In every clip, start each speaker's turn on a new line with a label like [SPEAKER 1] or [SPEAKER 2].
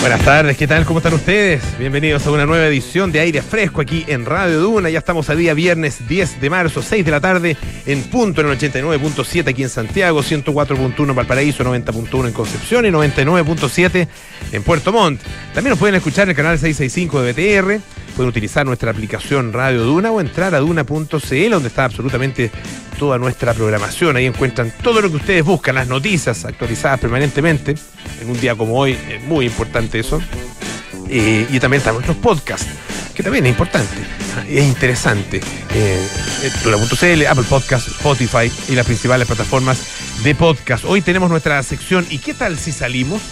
[SPEAKER 1] Buenas tardes, ¿qué tal? ¿Cómo están ustedes? Bienvenidos a una nueva edición de Aire Fresco aquí en Radio Duna. Ya estamos a día viernes 10 de marzo, 6 de la tarde, en punto en el 89.7 aquí en Santiago, 104.1 en Valparaíso, 90.1 en Concepción y 99.7 en Puerto Montt. También nos pueden escuchar en el canal 665 de BTR, pueden utilizar nuestra aplicación Radio Duna o entrar a duna.cl, donde está absolutamente toda nuestra programación. Ahí encuentran todo lo que ustedes buscan, las noticias actualizadas permanentemente. En un día como hoy es muy importante eso. Eh, y también están nuestros podcasts, que también es importante, es interesante. Eh, Dura.cl, Apple Podcast, Spotify y las principales plataformas de podcast. Hoy tenemos nuestra sección ¿Y qué tal si salimos?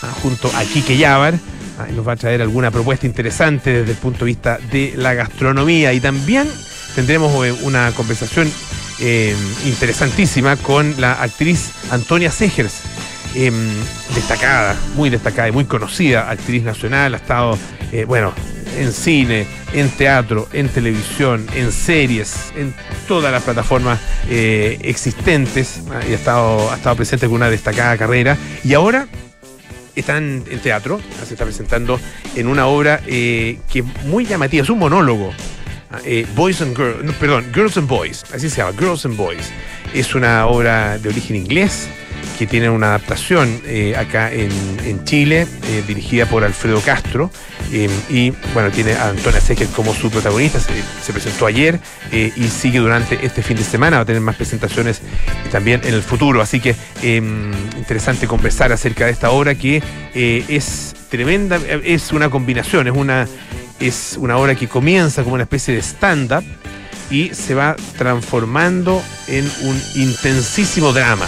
[SPEAKER 1] Ah, junto a Kike Yavar. Ah, nos va a traer alguna propuesta interesante desde el punto de vista de la gastronomía. Y también tendremos eh, una conversación eh, interesantísima con la actriz Antonia Segers, eh, destacada, muy destacada y muy conocida, actriz nacional, ha estado, bueno, en cine, en teatro, en televisión, en series, en todas las plataformas existentes, ah, y ha estado, ha estado presente con una destacada carrera, y ahora está en, en teatro, se está presentando en una obra eh, que es muy llamativa, es un monólogo, eh, Boys and Girls, perdón, Girls and Boys, así se llama, Girls and Boys. Es una obra de origen inglés que tiene una adaptación eh, acá en, Chile, eh, dirigida por Alfredo Castro, y bueno, tiene a Antonia Segers como su protagonista, se, se presentó ayer y sigue durante este fin de semana, va a tener más presentaciones también en el futuro, así que interesante conversar acerca de esta obra que es tremenda, es una combinación, es una es una obra que comienza como una especie de stand-up y se va transformando en un intensísimo drama.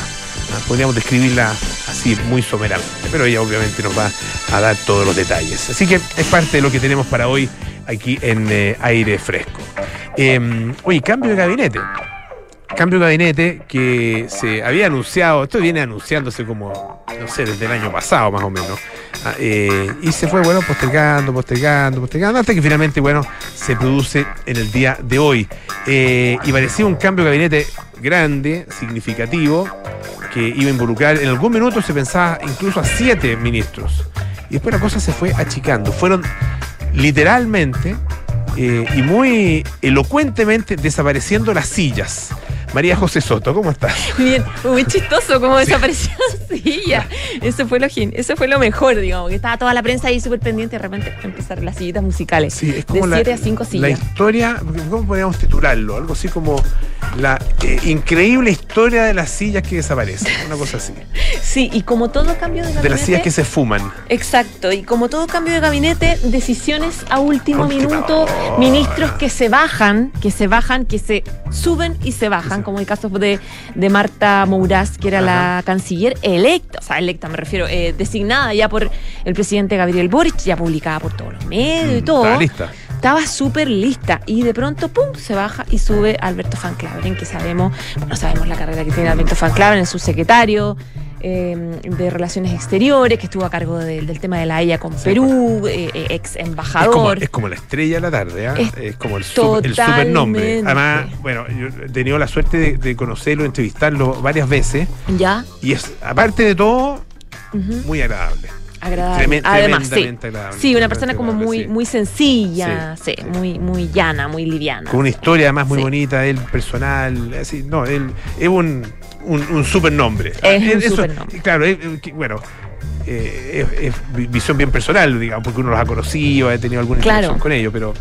[SPEAKER 1] Podríamos describirla así muy someramente, pero ella obviamente nos va a dar todos los detalles. Así que es parte de lo que tenemos para hoy aquí en eh, Aire Fresco. Eh, oye, cambio de gabinete. Cambio de gabinete que se había anunciado, esto viene anunciándose como, no sé, desde el año pasado más o menos. Ah, eh, y se fue, bueno, postergando, postergando, postergando, hasta que finalmente, bueno, se produce en el día de hoy. Eh, y parecía un cambio de gabinete grande, significativo, que iba a involucrar, en algún minuto se pensaba incluso a siete ministros. Y después la cosa se fue achicando. Fueron literalmente eh, y muy elocuentemente desapareciendo las sillas. María José Soto, ¿cómo estás?
[SPEAKER 2] Bien, muy chistoso cómo desapareció la silla. Eso fue lo eso fue lo mejor, digamos, que estaba toda la prensa ahí súper pendiente y de repente empezaron las sillitas musicales.
[SPEAKER 1] Sí, es
[SPEAKER 2] de
[SPEAKER 1] como la,
[SPEAKER 2] 7 a 5
[SPEAKER 1] la
[SPEAKER 2] sillas.
[SPEAKER 1] historia, ¿cómo podríamos titularlo? Algo así como la eh, increíble historia de las sillas que desaparecen, una cosa así.
[SPEAKER 2] Sí, y como todo cambio de gabinete.
[SPEAKER 1] De las sillas que se fuman.
[SPEAKER 2] Exacto, y como todo cambio de gabinete, decisiones a último minuto,
[SPEAKER 1] hora.
[SPEAKER 2] ministros que se bajan, que se bajan, que se suben y se bajan, como el caso de, de Marta Mourás, que era la canciller electa, o sea, electa me refiero, eh, designada ya por el presidente Gabriel Boric, ya publicada por todos los medios y
[SPEAKER 1] Mm,
[SPEAKER 2] todo.
[SPEAKER 1] está lista.
[SPEAKER 2] Estaba súper lista y de pronto, pum, se baja y sube Alberto Van Claveren, que sabemos, no sabemos la carrera que tiene Alberto Van Claveren, es subsecretario eh, de Relaciones Exteriores, que estuvo a cargo de- del tema de la Haya con
[SPEAKER 1] Sí,
[SPEAKER 2] Perú, eh, eh, ex
[SPEAKER 1] Es como,
[SPEAKER 2] embajador.
[SPEAKER 1] es como la estrella de la tarde, ¿ah?
[SPEAKER 2] Es
[SPEAKER 1] es como el, super, el supernombre. Además, bueno, yo he tenido la suerte de, de conocerlo, entrevistarlo varias veces,
[SPEAKER 2] Ya,
[SPEAKER 1] y es, aparte de todo, muy agradable.
[SPEAKER 2] agradable.
[SPEAKER 1] Tremen-
[SPEAKER 2] Además, sí.
[SPEAKER 1] tremendamente agradable.
[SPEAKER 2] Sí, una persona como muy, muy sencilla,
[SPEAKER 1] Sí,
[SPEAKER 2] muy, muy llana, muy liviana.
[SPEAKER 1] Con una historia además muy bonita, él personal, así, no, él es un, un, un supernombre.
[SPEAKER 2] Es un
[SPEAKER 1] Eh, eso-
[SPEAKER 2] supernombre.
[SPEAKER 1] Claro, eh, eh, bueno, eh, es, es vi- visión bien personal, digamos, porque uno los ha conocido, ha tenido alguna
[SPEAKER 2] Claro.
[SPEAKER 1] interacción con ellos, pero,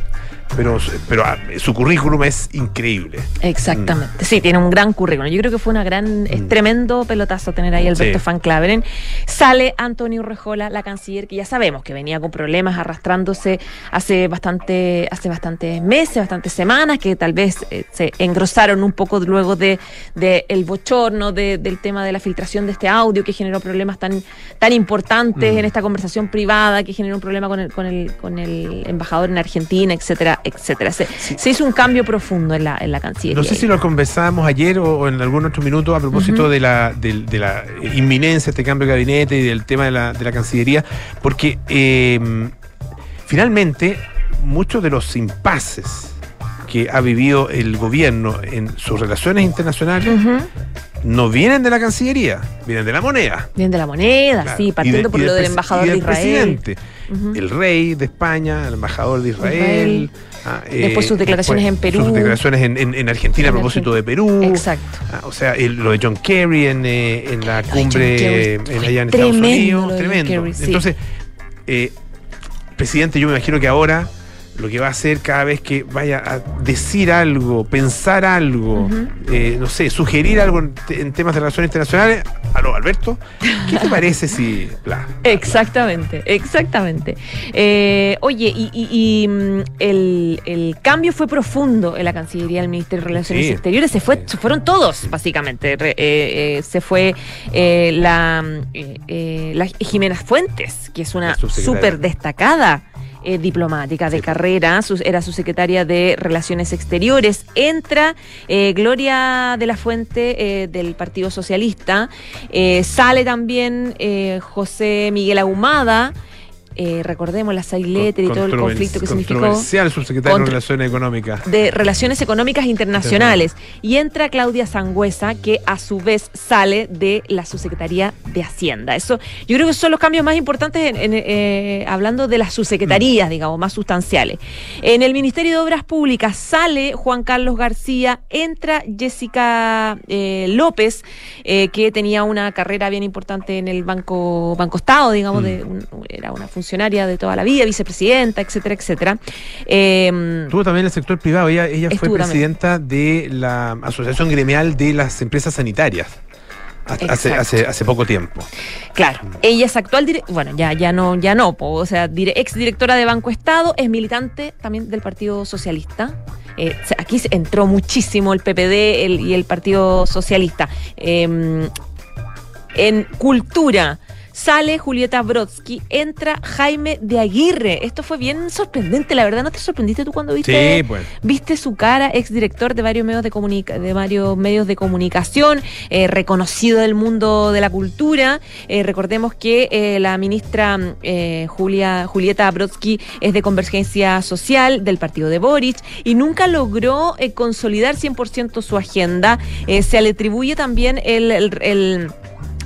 [SPEAKER 1] pero, pero ah, su currículum es increíble.
[SPEAKER 2] Exactamente. Sí, tiene un gran currículum. Yo creo que fue una gran, es
[SPEAKER 1] Mm.
[SPEAKER 2] tremendo pelotazo tener ahí Alberto
[SPEAKER 1] Sí.
[SPEAKER 2] Van Claveren. Sale Antonio Rejola, la canciller, que ya sabemos que venía con problemas arrastrándose hace bastante, hace bastantes meses, bastantes semanas, que tal vez eh, se engrosaron un poco luego de, de el bochorno de- del tema de la filtración de este audio que generó problemas tan, tan importantes
[SPEAKER 1] Mm.
[SPEAKER 2] en esta conversación privada, que generó un problema con el, con el, con el embajador en Argentina, etcétera, etcétera. Se, se hizo un cambio profundo en la, en la Cancillería.
[SPEAKER 1] No sé si lo conversábamos ayer o, o en algún otro minuto a propósito de, la, del- de, la inminencia de este cambio de gabinete y del tema de la, de la Cancillería, porque eh, finalmente muchos de los impases que ha vivido el gobierno en sus relaciones internacionales no vienen de la Cancillería, vienen de la moneda.
[SPEAKER 2] Vienen de la moneda,
[SPEAKER 1] Claro.
[SPEAKER 2] sí,
[SPEAKER 1] de-
[SPEAKER 2] partiendo por lo del embajador
[SPEAKER 1] y
[SPEAKER 2] de Israel.
[SPEAKER 1] presidente, el rey de España, el embajador de Israel.
[SPEAKER 2] Israel.
[SPEAKER 1] ah,
[SPEAKER 2] Después sus declaraciones en Perú.
[SPEAKER 1] Sus declaraciones en, en- en Argentina a propósito
[SPEAKER 2] Argentina.
[SPEAKER 1] de Perú.
[SPEAKER 2] Exacto.
[SPEAKER 1] Ah, o sea, el- lo de John Kerry en, eh, la
[SPEAKER 2] Lo
[SPEAKER 1] cumbre eh, en, allá en Estados Unidos. Tremendo.
[SPEAKER 2] Kerry, sí.
[SPEAKER 1] Entonces, eh, presidente, yo me imagino que ahora lo que va a hacer cada vez que vaya a decir algo, pensar algo, eh, no sé, sugerir algo en, te- en temas de relaciones internacionales. Aló, Alberto, ¿qué te parece si... bla?
[SPEAKER 2] Exactamente, exactamente. Eh, oye, y, y- y, mm, el, el cambio fue profundo en la Cancillería del Ministerio de Relaciones
[SPEAKER 1] Sí.
[SPEAKER 2] Exteriores. Se, fue, se fueron todos, básicamente. Re- eh, se fue la, la Jimena Fuentes, que es una súper destacada. Eh, diplomática de
[SPEAKER 1] Sí.
[SPEAKER 2] carrera, sus- era su secretaria de Relaciones Exteriores. Entra eh, Gloria de la Fuente eh, del Partido Socialista, sale también José Miguel Ahumada, eh, recordemos la Sailetter y todo el conflicto que significó
[SPEAKER 1] Controversial subsecretario de Relaciones Económicas.
[SPEAKER 2] de Relaciones Económicas Internacionales. Y entra Claudia Sangüesa, que a su vez sale de la subsecretaría de Hacienda. Eso, yo creo que son los cambios más importantes en- en, eh, hablando de las subsecretarías,
[SPEAKER 1] Mm.
[SPEAKER 2] digamos, más sustanciales. En el Ministerio de Obras Públicas sale Juan Carlos García, entra Jessica eh, López, que tenía una carrera bien importante en el Banco, Banco Estado, digamos,
[SPEAKER 1] Mm.
[SPEAKER 2] de un- era una funcionaria de toda la vida, vicepresidenta, etcétera, etcétera. Eh,
[SPEAKER 1] Estuvo también el sector privado. Ella, ella fue
[SPEAKER 2] también.
[SPEAKER 1] presidenta de la Asociación Gremial de las Empresas Sanitarias. Hace,
[SPEAKER 2] Exacto.
[SPEAKER 1] hace, hace poco tiempo.
[SPEAKER 2] Claro, ella es actual, bueno, ya, ya no, ya no, o sea, dire- ex directora de Banco Estado, es militante también del Partido Socialista. Eh, aquí entró muchísimo el PPD el- y el Partido Socialista. Eh, en cultura. Sale Julieta Brodsky, entra Jaime de Aguirre. Esto fue bien sorprendente, la verdad. ¿No te sorprendiste tú cuando viste
[SPEAKER 1] Sí, pues.
[SPEAKER 2] Viste su cara, exdirector de varios medios de, comunica de varios medios de comunicación, eh, reconocido del mundo de la cultura. Eh, recordemos que eh, la ministra eh, Julia, Julieta Brodsky es de Convergencia Social del partido de Boric y nunca logró consolidar 100% su agenda. Se le atribuye también el- el- el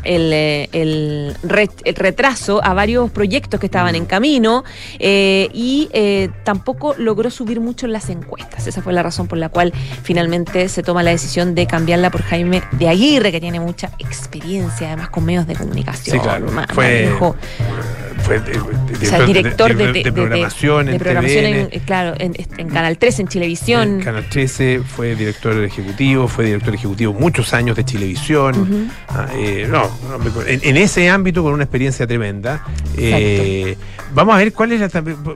[SPEAKER 2] el, eh, el re- el retraso a varios proyectos que estaban en camino eh, y eh, tampoco logró subir mucho en las encuestas. Esa fue la razón por la cual finalmente se toma la decisión de cambiarla por Jaime de Aguirre, que tiene mucha experiencia además con medios de comunicación.
[SPEAKER 1] Sí, claro.
[SPEAKER 2] ma-
[SPEAKER 1] Fue-
[SPEAKER 2] manejo-
[SPEAKER 1] Fue de,
[SPEAKER 2] o sea, director de, de-
[SPEAKER 1] programación, en,
[SPEAKER 2] programación en,
[SPEAKER 1] TVN,
[SPEAKER 2] claro, en, en Canal 3, en Chilevisión.
[SPEAKER 1] en Canal 13, fue director ejecutivo, fue director ejecutivo muchos años de Chilevisión. Ah, eh, no, en, en ese ámbito con una experiencia tremenda. Eh, vamos a ver cuál es la.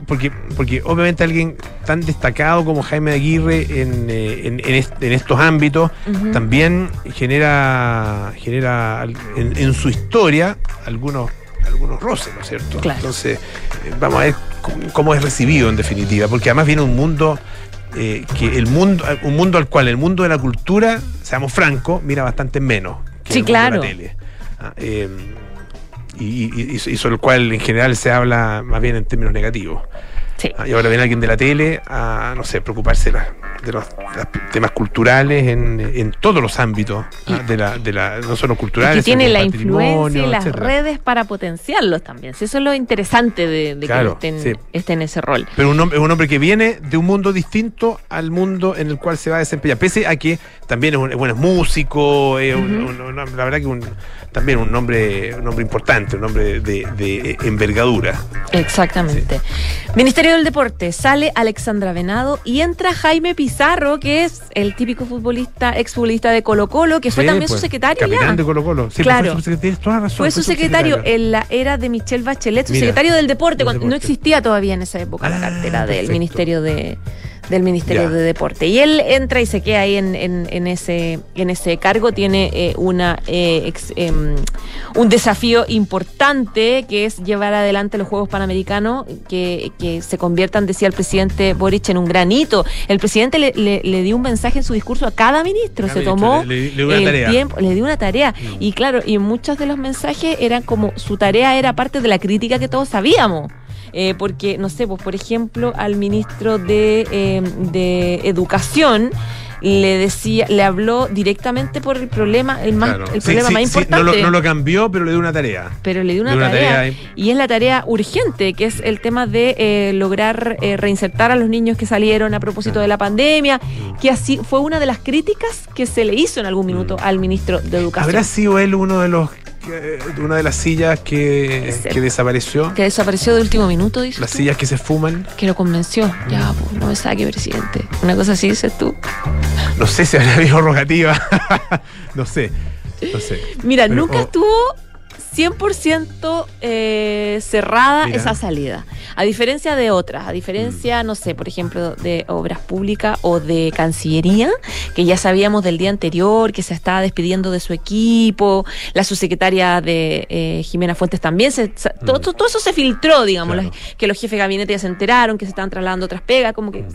[SPEAKER 1] Porque, porque obviamente alguien tan destacado como Jaime Aguirre en, eh, en, en est- en estos ámbitos también genera, genera en, en su historia algunos algunos roces, ¿no es cierto?
[SPEAKER 2] Claro.
[SPEAKER 1] Entonces, eh, vamos a ver cómo, cómo es recibido en definitiva, porque además viene un mundo eh, que el mundo, un mundo al cual el mundo de la cultura, seamos francos, mira bastante menos que
[SPEAKER 2] Sí,
[SPEAKER 1] el mundo de
[SPEAKER 2] claro.
[SPEAKER 1] la tele. Ah, eh, y, y- y- y sobre el cual en general se habla más bien en términos negativos.
[SPEAKER 2] Sí.
[SPEAKER 1] Ah, Y ahora viene alguien de la tele a, no sé, preocuparse de, la- de los temas culturales en, en todos los ámbitos, ah, de la, de la, no solo
[SPEAKER 2] Y
[SPEAKER 1] culturales,
[SPEAKER 2] que tiene la influencia y las
[SPEAKER 1] etcétera.
[SPEAKER 2] redes para potenciarlos también. Si eso es lo interesante de, de
[SPEAKER 1] Claro,
[SPEAKER 2] que
[SPEAKER 1] sí.
[SPEAKER 2] esté, en- ese rol.
[SPEAKER 1] Pero un hombre, un hombre que viene de un mundo distinto al mundo en el cual se va a desempeñar, pese a que también es, un, bueno, es músico, es un- la verdad que un, también un nombre, un nombre importante, un nombre de, de envergadura.
[SPEAKER 2] Exactamente. Ministerio del Deporte, sale Alexandra Venado y entra Jaime Pizarro, que es el típico futbolista, exfutbolista de Colo Colo, que fue
[SPEAKER 1] Sí,
[SPEAKER 2] también
[SPEAKER 1] pues,
[SPEAKER 2] su secretario
[SPEAKER 1] Capitán
[SPEAKER 2] ya.
[SPEAKER 1] de Colo Colo. Sí,
[SPEAKER 2] Claro.
[SPEAKER 1] pues fue su secretario, tienes toda la razón.
[SPEAKER 2] Fue su secretario en la era de Michelle Bachelet, su
[SPEAKER 1] Mira,
[SPEAKER 2] secretario del deporte, cuando no existía todavía en esa época la
[SPEAKER 1] Ah,
[SPEAKER 2] cartera del
[SPEAKER 1] perfecto.
[SPEAKER 2] Ministerio de del Ministerio de Deporte. Y él entra y se queda ahí en, en- en ese, en ese cargo, tiene eh, una eh, ex- em, un desafío importante que es llevar adelante los Juegos Panamericanos, que, que se conviertan, decía el presidente Boric, en un granito. El presidente le, le- le dio un mensaje en su discurso a cada ministro,
[SPEAKER 1] Cada
[SPEAKER 2] se
[SPEAKER 1] ministro,
[SPEAKER 2] tomó
[SPEAKER 1] le dio una
[SPEAKER 2] el
[SPEAKER 1] tarea.
[SPEAKER 2] tiempo, le dio una tarea.
[SPEAKER 1] Mm.
[SPEAKER 2] Y claro, y muchos de los mensajes eran como su tarea era parte de la crítica que todos sabíamos. Eh, porque, no sé, pues por ejemplo, al ministro de, eh, de Educación le decía, le habló directamente por el problema, el más,
[SPEAKER 1] Claro.
[SPEAKER 2] el problema
[SPEAKER 1] sí,
[SPEAKER 2] más
[SPEAKER 1] sí,
[SPEAKER 2] importante.
[SPEAKER 1] no, lo, no lo cambió, pero le dio una tarea.
[SPEAKER 2] pero le dio una, tarea, y es la tarea urgente, que es el tema de eh, lograr eh, reinsertar a los niños que salieron a propósito de la pandemia,
[SPEAKER 1] Mm.
[SPEAKER 2] que así fue una de las críticas que se le hizo en algún minuto al ministro de Educación.
[SPEAKER 1] ¿Habrá sido él uno de los una de las sillas que, que desapareció?
[SPEAKER 2] Que desapareció de último minuto, dices
[SPEAKER 1] Las
[SPEAKER 2] tú?
[SPEAKER 1] sillas que se fuman.
[SPEAKER 2] Que lo convenció. Ya, pues, no me saque, presidente. Una cosa así dices tú.
[SPEAKER 1] No sé si habrá rogativa. no sé. No sé.
[SPEAKER 2] Mira,
[SPEAKER 1] Pero,
[SPEAKER 2] nunca
[SPEAKER 1] oh,
[SPEAKER 2] estuvo 100% eh, cerrada
[SPEAKER 1] Mira.
[SPEAKER 2] esa salida. A diferencia de otras, a diferencia,
[SPEAKER 1] Mm.
[SPEAKER 2] no sé, por ejemplo, de Obras Públicas o de Cancillería, que ya sabíamos del día anterior que se estaba despidiendo de su equipo, la subsecretaria de eh, Jimena Fuentes también, se, sa- todo, todo- eso se filtró, digamos,
[SPEAKER 1] Mm. Claro.
[SPEAKER 2] las- que los jefes de gabinete ya se enteraron, que se estaban trasladando otras pegas, como que...
[SPEAKER 1] Mm.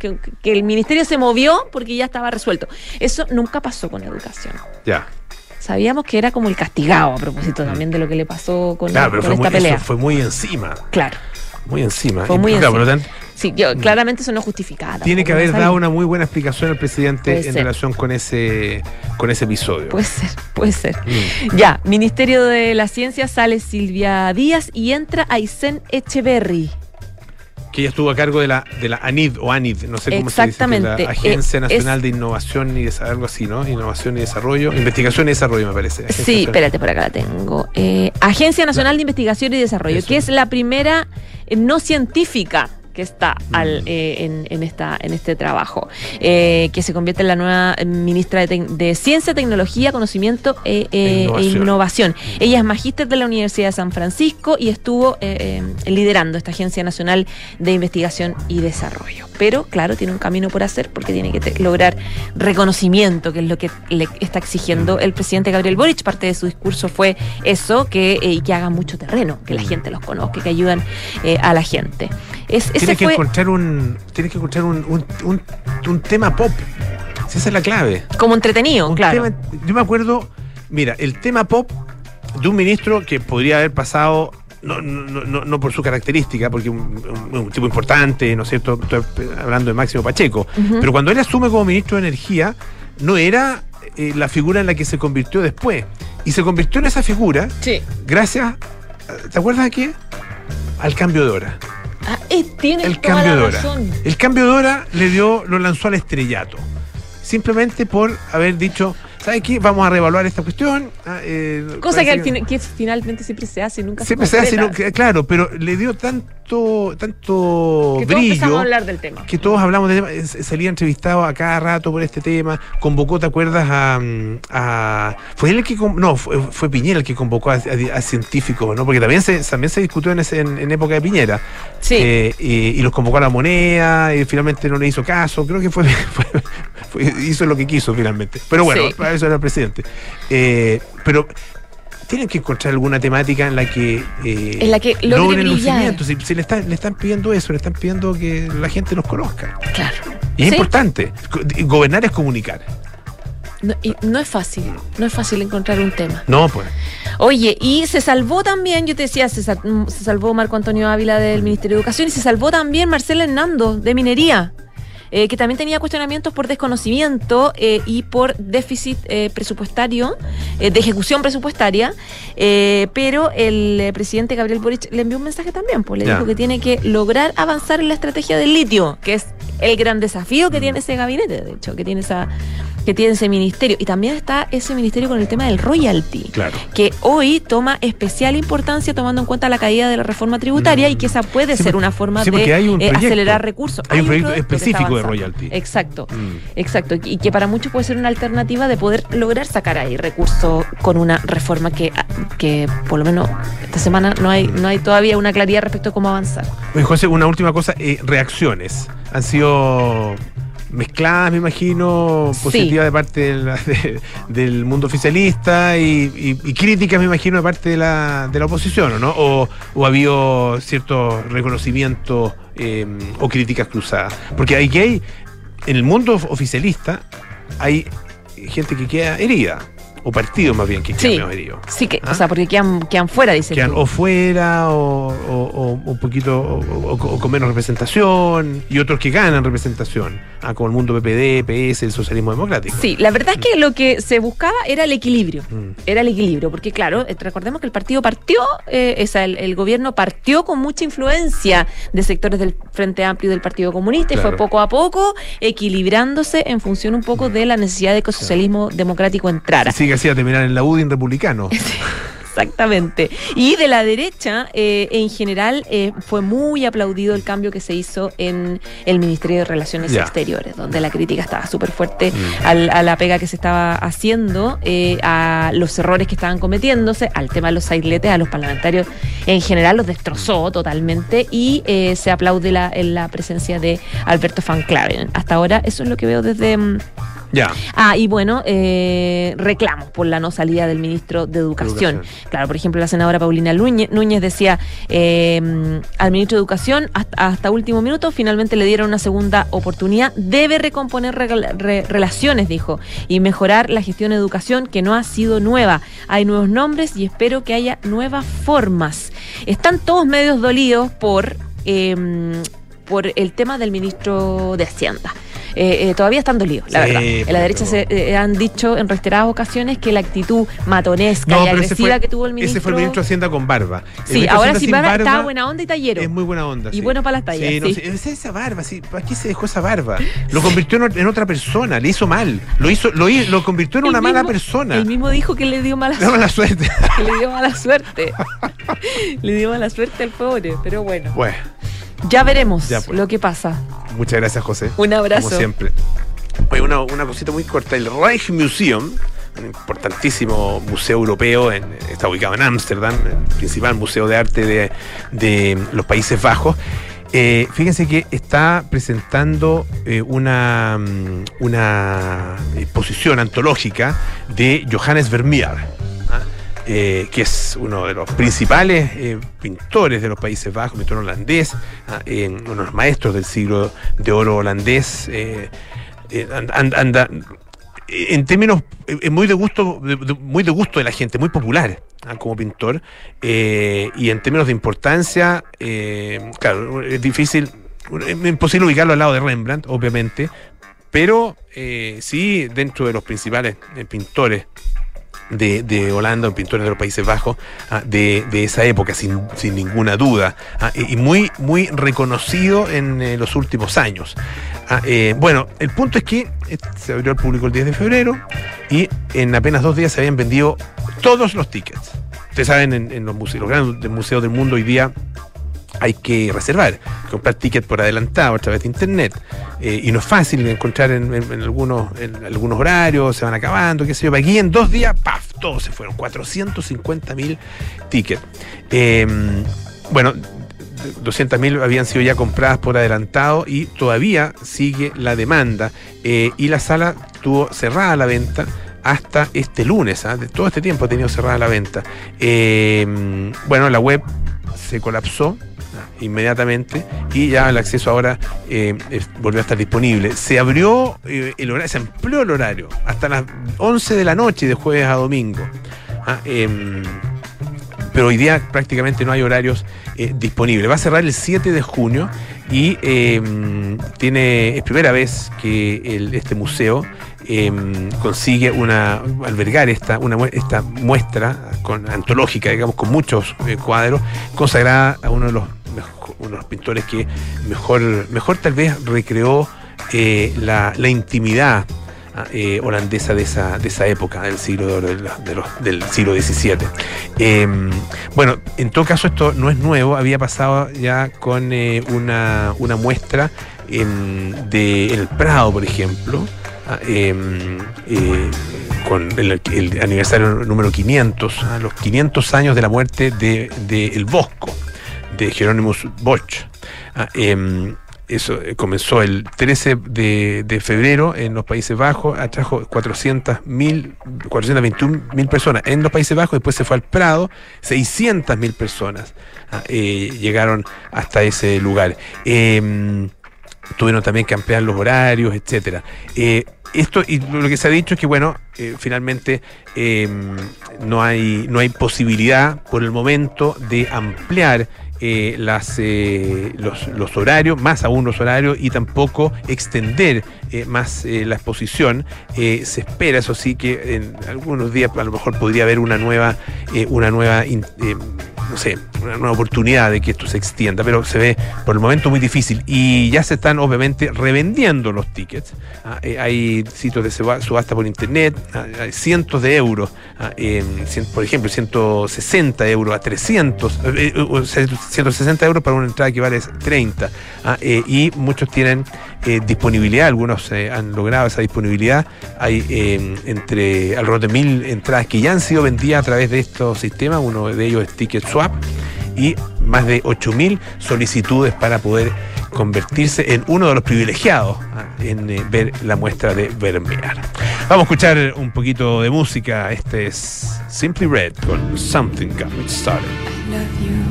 [SPEAKER 2] Que, que el ministerio se movió porque ya estaba resuelto. Eso nunca pasó con educación
[SPEAKER 1] Ya.
[SPEAKER 2] Sabíamos que era como el castigado a propósito también de lo que le pasó con.
[SPEAKER 1] Claro, pero
[SPEAKER 2] con
[SPEAKER 1] fue
[SPEAKER 2] esta
[SPEAKER 1] muy,
[SPEAKER 2] pelea.
[SPEAKER 1] eso fue muy encima.
[SPEAKER 2] Claro,
[SPEAKER 1] Muy encima.
[SPEAKER 2] Fue muy
[SPEAKER 1] claro,
[SPEAKER 2] encima.
[SPEAKER 1] tanto,
[SPEAKER 2] sí, yo, claramente eso no justificaba.
[SPEAKER 1] Tiene que haber dado una muy buena explicación al presidente
[SPEAKER 2] Puede
[SPEAKER 1] en
[SPEAKER 2] ser.
[SPEAKER 1] relación con ese, con ese episodio.
[SPEAKER 2] Puede ser, puede ser.
[SPEAKER 1] Mm.
[SPEAKER 2] Ya, Ministerio de la Ciencia sale Silvia Díaz y entra Aysén Echeverry.
[SPEAKER 1] Que ella estuvo a cargo de la, de la ANID o ANID, no sé cómo se dice, la Agencia
[SPEAKER 2] Eh,
[SPEAKER 1] Nacional
[SPEAKER 2] es-
[SPEAKER 1] de Innovación y Desa- algo así, ¿no? Innovación y Desarrollo, Investigación y Desarrollo, me parece. Agencia
[SPEAKER 2] Sí,
[SPEAKER 1] Nacional.
[SPEAKER 2] espérate, por acá la tengo. Eh, Agencia Nacional de Investigación y Desarrollo,
[SPEAKER 1] Eso.
[SPEAKER 2] que es la primera eh, no científica que está
[SPEAKER 1] Mm.
[SPEAKER 2] al, eh, en, en esta, en este trabajo, eh, que se convierte en la nueva ministra de, Ciencia, Tecnología, Conocimiento eh, e
[SPEAKER 1] Innovación.
[SPEAKER 2] Innovación. Ella es magíster de la Universidad de San Francisco y estuvo liderando esta Agencia Nacional de Investigación y Desarrollo. Pero, claro, tiene un camino por hacer porque tiene que lograr reconocimiento, que es lo que le está exigiendo el presidente Gabriel Boric. Parte de su discurso fue eso, que, y que hagan mucho terreno, que la gente los conozca, que ayudan a la gente. Es,
[SPEAKER 1] Tienes que
[SPEAKER 2] fue
[SPEAKER 1] encontrar un, tienes que encontrar un, un, un- un tema pop. Si esa es la clave.
[SPEAKER 2] como entretenido,
[SPEAKER 1] Un
[SPEAKER 2] claro.
[SPEAKER 1] tema- yo me acuerdo, mira, el tema pop de un ministro que podría haber pasado, no, no, no, no por su característica, porque un, un- un tipo importante, ¿no es cierto? Estoy hablando de Máximo Pacheco. Pero cuando él asume como ministro de Energía, no era eh, la figura en la que se convirtió después. Y se convirtió en esa figura
[SPEAKER 2] Sí.
[SPEAKER 1] gracias, ¿te acuerdas de qué? Al cambio de hora.
[SPEAKER 2] Ah, eh, tiene
[SPEAKER 1] El
[SPEAKER 2] toda
[SPEAKER 1] cambio
[SPEAKER 2] la
[SPEAKER 1] de hora.
[SPEAKER 2] razón.
[SPEAKER 1] El cambio de hora le dio, lo lanzó al estrellato. Simplemente por haber dicho, ¿sabes qué? Vamos a reevaluar esta cuestión. Ah, eh,
[SPEAKER 2] Cosa que, al fin- que finalmente siempre se hace y nunca
[SPEAKER 1] Siempre
[SPEAKER 2] se
[SPEAKER 1] se hace, que- claro, pero le dio tanto, tanto
[SPEAKER 2] que todos empezamos
[SPEAKER 1] brillo
[SPEAKER 2] a hablar del tema.
[SPEAKER 1] que todos hablamos de tema, salía entrevistado a cada rato por este tema, convocó, ¿te acuerdas? A, a- fue él el que, no, fue, fue Piñera el que convocó a, a- a científicos, ¿no? Porque también se, también se discutió en, ese- en- en época de Piñera.
[SPEAKER 2] Sí.
[SPEAKER 1] Eh, y, y los convocó a la moneda y finalmente no le hizo caso. Creo que fue, fue- fue- hizo lo que quiso finalmente. Pero bueno,
[SPEAKER 2] Sí.
[SPEAKER 1] Eso era el presidente. Eh, pero tienen que encontrar alguna temática en la que, eh,
[SPEAKER 2] En la que logre
[SPEAKER 1] logren lucimiento. Si, si le, están, le están pidiendo eso, le están pidiendo que la gente los conozca.
[SPEAKER 2] Claro.
[SPEAKER 1] Y es
[SPEAKER 2] Sí.
[SPEAKER 1] importante. Gobernar es comunicar.
[SPEAKER 2] No, y no es fácil, no es fácil encontrar un tema.
[SPEAKER 1] No, pues.
[SPEAKER 2] Oye, y se salvó también, yo te decía, se, sal- mm, se salvó Marco Antonio Ávila del Ministerio de Educación y se salvó también Marcela Hernando de Minería. Eh, que también tenía cuestionamientos por desconocimiento eh, y por déficit eh, presupuestario, de ejecución presupuestaria, pero el presidente Gabriel Boric le envió un mensaje también, pues le dijo que tiene que lograr avanzar en la estrategia del litio, que es el gran desafío que tiene ese gabinete, de hecho, que tiene esa que tiene ese ministerio. Y también está ese ministerio con el tema del royalty
[SPEAKER 1] Claro.
[SPEAKER 2] que hoy toma especial importancia tomando en cuenta la caída de la reforma tributaria
[SPEAKER 1] Mm.
[SPEAKER 2] y que esa puede
[SPEAKER 1] Sí,
[SPEAKER 2] ser una forma
[SPEAKER 1] sí,
[SPEAKER 2] de
[SPEAKER 1] un
[SPEAKER 2] eh, acelerar recursos.
[SPEAKER 1] Hay un proyecto específico de royalty.
[SPEAKER 2] Exacto.
[SPEAKER 1] Mm.
[SPEAKER 2] Exacto, y que para muchos puede ser una alternativa de poder lograr sacar ahí recursos con una reforma que, que por lo menos esta semana no hay, no hay todavía una claridad respecto a cómo avanzar.
[SPEAKER 1] José, una última cosa. eh, reacciones. Han sido mezcladas, me imagino,
[SPEAKER 2] Sí.
[SPEAKER 1] positivas de parte de la- de- del mundo oficialista y, y- y críticas, me imagino, de parte de la, de la oposición, ¿o ¿no? O, o ha habido cierto reconocimiento eh, o críticas cruzadas. Porque hay que hay, en el mundo oficialista, hay gente que queda herida. O partidos más bien que quedan mejor heridos.
[SPEAKER 2] Sí, que, o sea, porque quedan, quedan fuera, dice
[SPEAKER 1] Quedan o fuera o, un poquito o, con menos representación y otros que ganan representación, ah, como el mundo PPD, PS, el socialismo democrático.
[SPEAKER 2] Sí, la verdad es que lo que se buscaba era el equilibrio, mm. era el equilibrio, porque claro, eh, recordemos que el partido partió, eh, el, gobierno partió con mucha influencia de sectores del Frente Amplio y del Partido Comunista y fue poco a poco equilibrándose en función un poco de la necesidad de que el socialismo democrático entrara.
[SPEAKER 1] Sí, que hacía terminar en la UDI republicano.
[SPEAKER 2] Exactamente. Y de la derecha, eh, en general, eh, fue muy aplaudido el cambio que se hizo en el Ministerio de Relaciones Exteriores, donde la crítica estaba súper fuerte mm. a la pega que se estaba haciendo, eh, a los errores que estaban cometiéndose, al tema de los saigletes, a los parlamentarios en general los destrozó totalmente y se aplaude la, la presencia de Alberto Van Claven. Hasta ahora, eso es lo que veo desde mm,
[SPEAKER 1] ya.
[SPEAKER 2] Ah, y bueno, eh, reclamos por la no salida del ministro de Educación. Claro, por ejemplo, la senadora Paulina Núñez decía eh, al ministro de Educación, hasta, último minuto, finalmente le dieron una segunda oportunidad. Debe recomponer relaciones, dijo, y mejorar la gestión de educación, que no ha sido nueva. Hay nuevos nombres y espero que haya nuevas formas. Están todos medios dolidos por, eh, por el tema del ministro de Hacienda. Eh, eh, todavía están dolidos, la verdad. En la derecha se eh, han dicho en reiteradas ocasiones que la actitud matonesca y agresiva que tuvo el ministro.
[SPEAKER 1] Ese fue el ministro de Hacienda con barba.
[SPEAKER 2] sí, ahora sí barba, está buena onda y tallero.
[SPEAKER 1] Es muy buena onda.
[SPEAKER 2] Y bueno para las tallas. Sí,
[SPEAKER 1] no, esa barba, sí. ¿Para qué se dejó esa barba? Lo convirtió en, otra persona, le hizo mal. Lo hizo, lo, lo convirtió en una mala persona.
[SPEAKER 2] Él mismo dijo que le dio mala
[SPEAKER 1] suerte. Mala suerte.
[SPEAKER 2] le dio mala suerte. le dio mala suerte al pobre, pero bueno.
[SPEAKER 1] Bueno.
[SPEAKER 2] Ya veremos pues. lo que pasa.
[SPEAKER 1] Muchas gracias, José.
[SPEAKER 2] Un abrazo.
[SPEAKER 1] Como siempre. Oye, una, una cosita muy corta. El Reich Museum, un importantísimo museo europeo, está ubicado en Ámsterdam, el principal museo de arte de, los Países Bajos. Eh, fíjense que está presentando eh, una, mm, una exposición antológica de Johannes Vermeer eh, que es uno de los principales eh, pintores de los Países Bajos, pintor holandés, ah, uno de los maestros del siglo de oro holandés. Eh, anda, en términos muy de gusto muy de gusto de la gente muy popular ah, como pintor y en términos de importancia claro es difícil es imposible ubicarlo al lado de Rembrandt obviamente pero sí dentro de los principales pintores de, Holanda, pintores de los Países Bajos, ah, de, esa época, sin, ninguna duda, ah, y muy, muy reconocido en eh, los últimos años. Ah, eh, bueno, el punto es que eh, se abrió al público el 10 de febrero y en apenas dos días se habían vendido todos los tickets. Ustedes saben, en, los grandes museos del mundo hoy día hay que reservar, comprar tickets por adelantado a través de internet. Eh, y no es fácil encontrar en, algunos, en algunos horarios, se van acabando, qué sé yo. Aquí en dos días, ¡paf! Todos se fueron, 450 mil tickets. Em, bueno, 200 mil habían sido ya compradas por adelantado y todavía sigue la demanda. Eh, y la sala tuvo cerrada la venta hasta este lunes. ¿ah? Todo este tiempo ha tenido cerrada la venta. Em, bueno, la web se colapsó inmediatamente y ya el acceso ahora eh, volvió a estar disponible. Se abrió eh, el horario, se amplió el horario hasta las 11 de la noche de jueves a domingo. Ah, em, pero hoy día prácticamente no hay horarios eh, disponibles. Va a cerrar el 7 de junio y em, tiene es primera vez que este museo em, consigue una albergar esta una esta muestra con antológica digamos con muchos cuadros consagrada a uno de los uno de los pintores que mejor, mejor tal vez recreó eh, la, intimidad ah, eh, holandesa de esa, de esa época, del siglo, del siglo XVII. Em, bueno, en todo caso esto no es nuevo, había pasado ya con eh, una, muestra en, de El Prado, por ejemplo, ah, em, con el, aniversario número 500, ah, los 500 años de la muerte de, de El Bosco de Jerónimos Bosch. Ah, em, eso eh, comenzó el 13 de, febrero en los Países Bajos, atrajo 400.000, 421.000 personas en los Países Bajos, después se fue al Prado, 600.000 personas ah, eh, llegaron hasta ese lugar. Em, tuvieron también que ampliar los horarios, etcétera. Eh, esto y lo que se ha dicho es que bueno eh, finalmente em, no hay no hay posibilidad por el momento de ampliar eh, las, eh, los, los, horarios, más aún los horarios, y tampoco extender eh, más eh, la exposición. se espera, eso sí, que en algunos días a lo mejor podría haber una nueva, una nueva no sé, una nueva oportunidad de que esto se extienda, pero se ve por el momento muy difícil y ya se están obviamente revendiendo los tickets. Ah, eh, hay sitios de subasta por internet, ah, hay cientos de euros, ah, por ejemplo, 160 euros a 300, 160 eh, euros para una entrada que vale 30 y muchos tienen eh, disponibilidad, algunos han logrado esa disponibilidad. Hay entre alrededor de mil entradas que ya han sido vendidas a través de estos sistemas, uno de ellos es Ticket y más de 8.000 solicitudes para poder convertirse en uno de los privilegiados ¿ah? en eh, ver la muestra de Vermeer. Vamos a escuchar un poquito de música. Este es Simply Red con Something Got Me Started.
[SPEAKER 3] Algo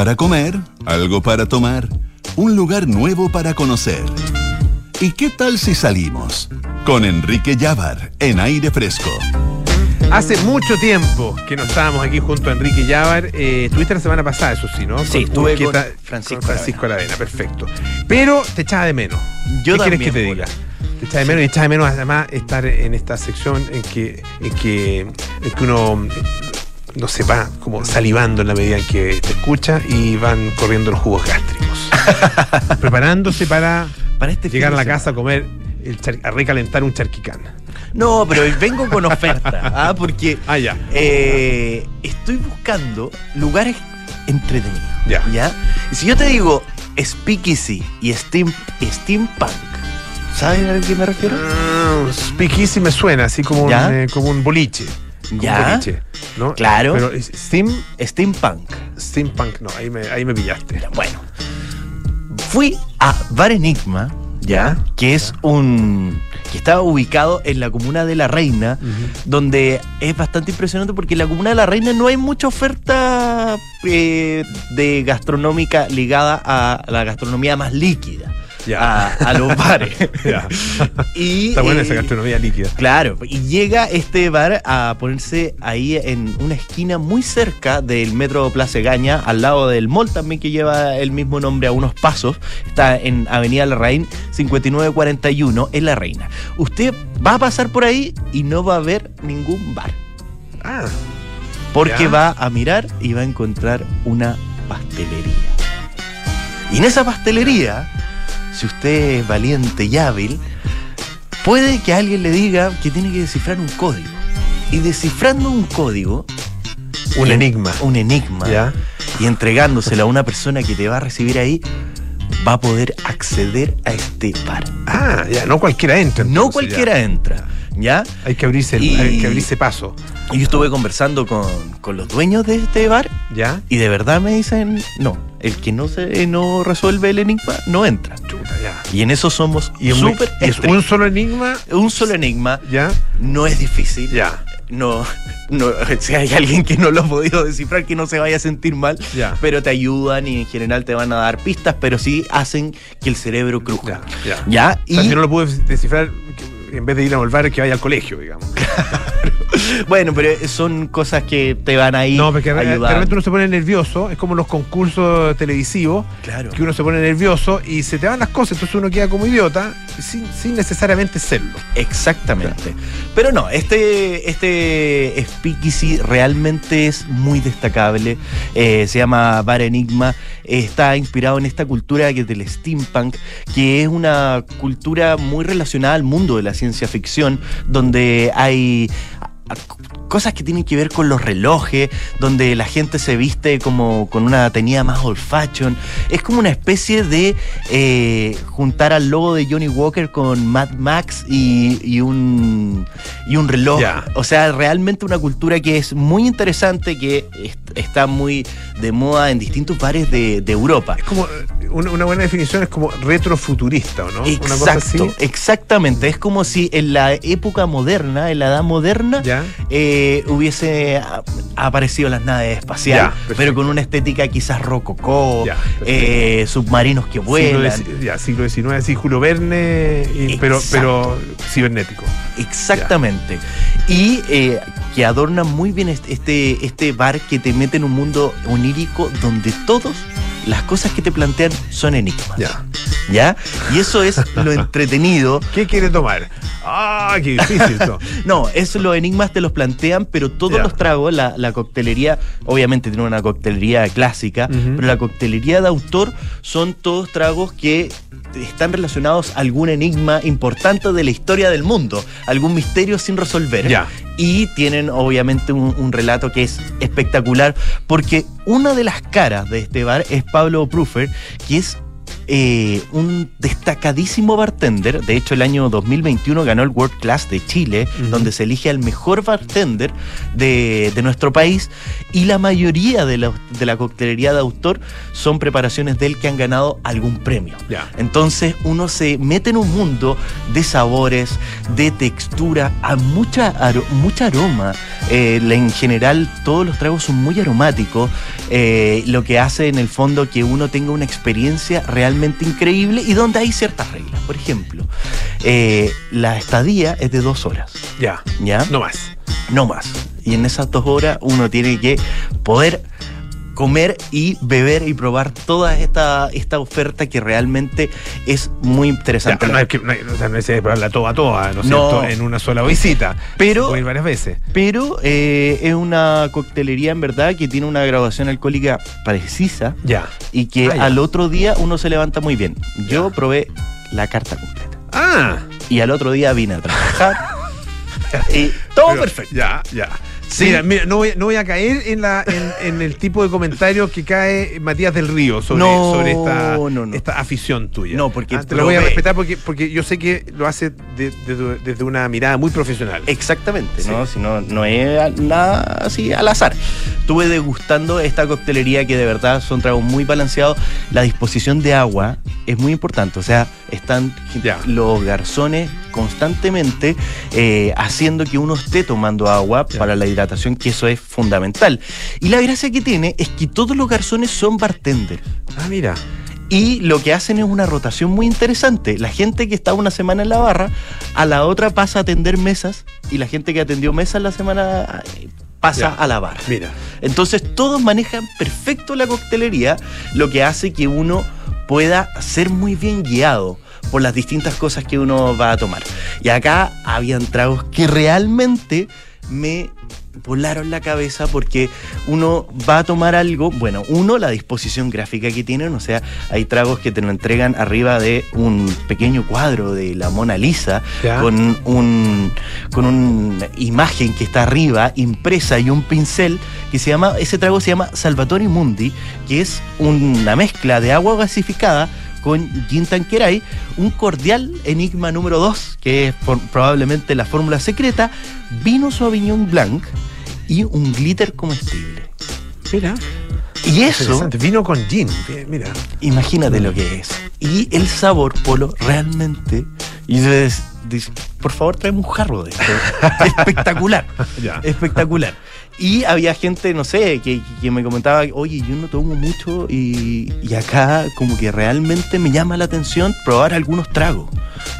[SPEAKER 3] para comer, algo para tomar, un lugar nuevo para conocer. ¿Y qué tal si salimos? Con Enrique Llávar en aire fresco.
[SPEAKER 1] Hace mucho tiempo que no estábamos aquí junto a Enrique Llávar. Eh, estuviste la semana pasada, eso sí, ¿no?
[SPEAKER 4] Sí,
[SPEAKER 1] Con-
[SPEAKER 4] estuve con Francisco
[SPEAKER 1] con Francisco Aravena, perfecto. Pero te echaba de menos.
[SPEAKER 4] Yo
[SPEAKER 1] ¿Qué quieres
[SPEAKER 4] también,
[SPEAKER 1] que te diga? Te echaba de menos y echaba de menos además estar en esta sección en que, en que, en que uno no se va como salivando en la medida en que te escucha y van corriendo los jugos gástricos. preparándose para
[SPEAKER 4] Para este
[SPEAKER 1] llegar a la casa a comer, el char- a recalentar un charquicán.
[SPEAKER 4] No, pero vengo con oferta, ¿ah? porque
[SPEAKER 1] Ah, ya.
[SPEAKER 4] eh, estoy buscando lugares entretenidos.
[SPEAKER 1] Ya.
[SPEAKER 4] Y si yo te digo Speakeasy y Steam, Steampunk, ¿sabes a qué me refiero?
[SPEAKER 1] Ah, Speakeasy me suena, así como, un,
[SPEAKER 4] ¿Ya?
[SPEAKER 1] eh, como un boliche. Como
[SPEAKER 4] ¿Ya?
[SPEAKER 1] Un boliche, ¿no?
[SPEAKER 4] Claro.
[SPEAKER 1] Pero es- Steam,
[SPEAKER 4] Steampunk.
[SPEAKER 1] Steampunk, no, ahí me, ahí me pillaste.
[SPEAKER 4] Bueno, fui a Bar Enigma, ¿ya? Que es un. que está ubicado en la comuna de La Reina, donde es bastante impresionante porque en la comuna de La Reina no hay mucha oferta eh, de gastronómica ligada a la gastronomía más líquida. A, a los bares. Y,
[SPEAKER 1] Está buena
[SPEAKER 4] eh,
[SPEAKER 1] esa gastronomía líquida.
[SPEAKER 4] Claro, y llega este bar a ponerse ahí en una esquina muy cerca del metro Plaza Gaña, al lado del mall también que lleva el mismo nombre a unos pasos. Está en Avenida Larraín 5941 en La Reina. Usted va a pasar por ahí y no va a ver ningún bar,
[SPEAKER 1] Ah,
[SPEAKER 4] porque va a mirar y va a encontrar una pastelería. Y en esa pastelería, si usted es valiente y hábil, puede que alguien le diga que tiene que descifrar un código. Y descifrando un código,
[SPEAKER 1] un enigma.
[SPEAKER 4] un enigma,
[SPEAKER 1] Ya.
[SPEAKER 4] y entregándoselo a una persona que te va a recibir ahí, va a poder acceder a este bar.
[SPEAKER 1] Ah, ya, no cualquiera entra.
[SPEAKER 4] No cualquiera entra, ¿ya?
[SPEAKER 1] Hay que abrirse,
[SPEAKER 4] Y-
[SPEAKER 1] hay que abrirse paso.
[SPEAKER 4] Y yo estuve conversando con, con los dueños de este bar
[SPEAKER 1] ¿Ya?
[SPEAKER 4] y de verdad me dicen, no, el que no, se, no resuelve el enigma no entra.
[SPEAKER 1] Chuta, ya.
[SPEAKER 4] Y en eso somos
[SPEAKER 1] Y
[SPEAKER 4] súper
[SPEAKER 1] es un solo enigma.
[SPEAKER 4] un solo enigma,
[SPEAKER 1] ¿Ya?
[SPEAKER 4] no es difícil.
[SPEAKER 1] Ya.
[SPEAKER 4] No, no, si hay alguien que no lo ha podido descifrar, que no se vaya a sentir mal,
[SPEAKER 1] Ya.
[SPEAKER 4] pero te ayudan y en general te van a dar pistas, pero sí hacen que el cerebro cruzca.
[SPEAKER 1] Ya, ya.
[SPEAKER 4] ¿Ya?
[SPEAKER 1] O sea,
[SPEAKER 4] Y
[SPEAKER 1] si no lo pude descifrar, en vez de ir a volver, que vaya al colegio, digamos.
[SPEAKER 4] bueno, pero son cosas que te van ahí
[SPEAKER 1] No, porque
[SPEAKER 4] ayudando.
[SPEAKER 1] repente uno se pone nervioso, es como los concursos televisivos,
[SPEAKER 4] Claro.
[SPEAKER 1] que uno se pone nervioso y se te van las cosas, entonces uno queda como idiota sin, sin necesariamente serlo.
[SPEAKER 4] Exactamente. Pero no, este, este Speakeasy realmente es muy destacable. Eh, se llama Bar Enigma. Está inspirado en esta cultura que del steampunk, que es una cultura muy relacionada al mundo de la ciencia ficción, donde hay cosas que tienen que ver con los relojes, donde la gente se viste como con una tenida más old fashion. Es como una especie de eh, juntar al logo de Johnny Walker con Mad Max y, y un, y un reloj. O sea, realmente una cultura que es muy interesante, que est- está muy de moda en distintos bares de, de Europa.
[SPEAKER 1] Es como, eh, una, buena definición es como retrofuturista, ¿o no? Una cosa así.
[SPEAKER 4] Exacto, exactamente. Es como si en la época moderna, en la edad moderna, eh, hubiese a- aparecido las naves espaciales,
[SPEAKER 1] Ya,
[SPEAKER 4] pero con una estética quizás rococó,
[SPEAKER 1] Ya,
[SPEAKER 4] eh, submarinos que
[SPEAKER 1] Siglo,
[SPEAKER 4] vuelan.
[SPEAKER 1] deci- ya, siglo XIX, así Julio Verne, y- pero, pero cibernético.
[SPEAKER 4] Exactamente. Y eh, que adornan muy bien este, este, este bar que te mete en un mundo onírico donde todos las cosas que te plantean son enigmas.
[SPEAKER 1] Ya.
[SPEAKER 4] ¿Ya? Y eso es lo entretenido.
[SPEAKER 1] ¿Qué quiere tomar? ¡Ah, qué difícil esto!
[SPEAKER 4] No, eso los enigmas te los plantean, pero todos
[SPEAKER 1] Ya.
[SPEAKER 4] los tragos, la, la coctelería, obviamente tiene una coctelería clásica, pero la coctelería de autor son todos tragos que están relacionados a algún enigma importante de la historia del mundo, algún misterio sin resolver.
[SPEAKER 1] Ya.
[SPEAKER 4] Y tienen obviamente un, relato que es espectacular, porque una de las caras de este bar es Pablo Pruffer, que es eh, un destacadísimo bartender. De hecho, el año 2021 ganó el World Class de Chile, donde se elige al mejor bartender de, de nuestro país. Y la mayoría de la, de la coctelería de autor son preparaciones de él que han ganado algún premio. Entonces uno se mete en un mundo de sabores, de textura, a mucha, aro- mucha aroma. Eh, en general todos los tragos son muy aromáticos, eh, lo que hace en el fondo que uno tenga una experiencia realmente increíble y donde hay ciertas reglas. Por ejemplo, eh, la estadía es de dos horas,
[SPEAKER 1] Ya.
[SPEAKER 4] ¿ya?
[SPEAKER 1] No más.
[SPEAKER 4] no más. Y en esas dos horas uno tiene que poder comer y beber y probar toda esta, esta oferta que realmente es muy
[SPEAKER 1] Ya,
[SPEAKER 4] interesante.
[SPEAKER 1] no, es que, no, o sea, no es probarla toda, toda, ¿no es
[SPEAKER 4] No.
[SPEAKER 1] cierto? En una sola visita.
[SPEAKER 4] Pero-
[SPEAKER 1] Puede ir varias veces.
[SPEAKER 4] Pero eh, es una coctelería en verdad que tiene una graduación alcohólica precisa
[SPEAKER 1] Ya.
[SPEAKER 4] y que
[SPEAKER 1] Ah, ya.
[SPEAKER 4] al otro día uno se levanta muy bien. Yo probé la carta completa.
[SPEAKER 1] Ah.
[SPEAKER 4] Y al otro día vine a trabajar. y todo
[SPEAKER 1] Pero-
[SPEAKER 4] perfecto.
[SPEAKER 1] Ya, ya.
[SPEAKER 4] Sí.
[SPEAKER 1] Mira, mira, no voy, no voy a caer en, la, en, en el tipo de comentarios que cae Matías del Río sobre,
[SPEAKER 4] No,
[SPEAKER 1] sobre esta,
[SPEAKER 4] no,
[SPEAKER 1] esta afición tuya.
[SPEAKER 4] No, porque
[SPEAKER 1] Ah, te lo voy a respetar porque, porque yo sé que lo hace de- de- desde una mirada muy profesional.
[SPEAKER 4] Exactamente,
[SPEAKER 1] Sí.
[SPEAKER 4] ¿no? Si no, no es nada así al azar. Estuve degustando esta coctelería que de verdad son tragos muy balanceados. La disposición de agua es muy importante. O sea, están los garzones constantemente eh, haciendo que uno esté tomando agua para la hidratación, que eso es fundamental. Y la gracia que tiene es que todos los garzones son bartenders.
[SPEAKER 1] Ah, mira.
[SPEAKER 4] Y lo que hacen es una rotación muy interesante. La gente que está una semana en la barra, a la otra pasa a atender mesas y la gente que atendió mesas la semana eh, pasa a la barra.
[SPEAKER 1] Mira.
[SPEAKER 4] Entonces todos manejan perfecto la coctelería, lo que hace que uno pueda ser muy bien guiado por las distintas cosas que uno va a tomar. Y acá habían tragos que realmente me volaron la cabeza porque uno va a tomar algo, bueno, uno, la disposición gráfica que tienen, o sea, hay tragos que te lo entregan arriba de un pequeño cuadro de la Mona Lisa,
[SPEAKER 1] Ya.
[SPEAKER 4] con un con una imagen que está arriba, impresa y un pincel, que se llama, ese trago se llama Salvatore Mundi, que es una mezcla de agua gasificada con gin tanqueray, un cordial enigma número 2, que es por- probablemente la fórmula secreta, vino Sauvignon Blanc y un glitter comestible.
[SPEAKER 1] Mira.
[SPEAKER 4] Y eso.
[SPEAKER 1] Vino con gin. Mira.
[SPEAKER 4] imagínate lo que es. Y el sabor, Polo, realmente. Y dices, dices, por favor, tráeme un jarro de esto. Espectacular. Espectacular. Y había gente, no sé, que, que me comentaba, oye, yo no tomo mucho y, y acá como que realmente me llama la atención probar algunos tragos.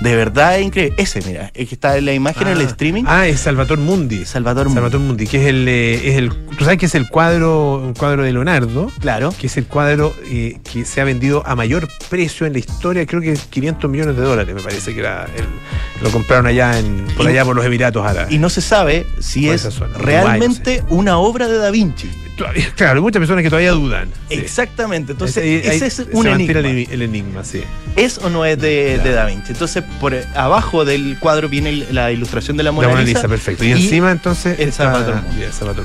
[SPEAKER 4] De verdad es increíble. Ese, mira, el que está en la imagen en el
[SPEAKER 1] Ah.
[SPEAKER 4] streaming.
[SPEAKER 1] Ah, es Salvatore Mundi.
[SPEAKER 4] Salvador Mundi.
[SPEAKER 1] Salvatore Mundi, que es el, eh, es el. Tú sabes que es el cuadro, un cuadro de Leonardo.
[SPEAKER 4] Claro.
[SPEAKER 1] que es el cuadro eh, que se ha vendido a mayor precio en la historia, creo que 500 millones de dólares, me parece que era el- lo compraron allá en, por allá por los Emiratos Árabes.
[SPEAKER 4] Y no se sabe si es realmente una obra de Da Vinci.
[SPEAKER 1] Todavía- claro, muchas personas que todavía dudan.
[SPEAKER 4] Exactamente. Entonces, ese es un enigma.
[SPEAKER 1] El, el enigma, sí.
[SPEAKER 4] ¿Es o no es de, de Da Vinci? Entonces, por eh, abajo del cuadro viene la ilustración de la Mona,
[SPEAKER 1] La Mona
[SPEAKER 4] Lisa.
[SPEAKER 1] Lisa, perfecto. Y,
[SPEAKER 4] y
[SPEAKER 1] encima entonces
[SPEAKER 4] el Mundi.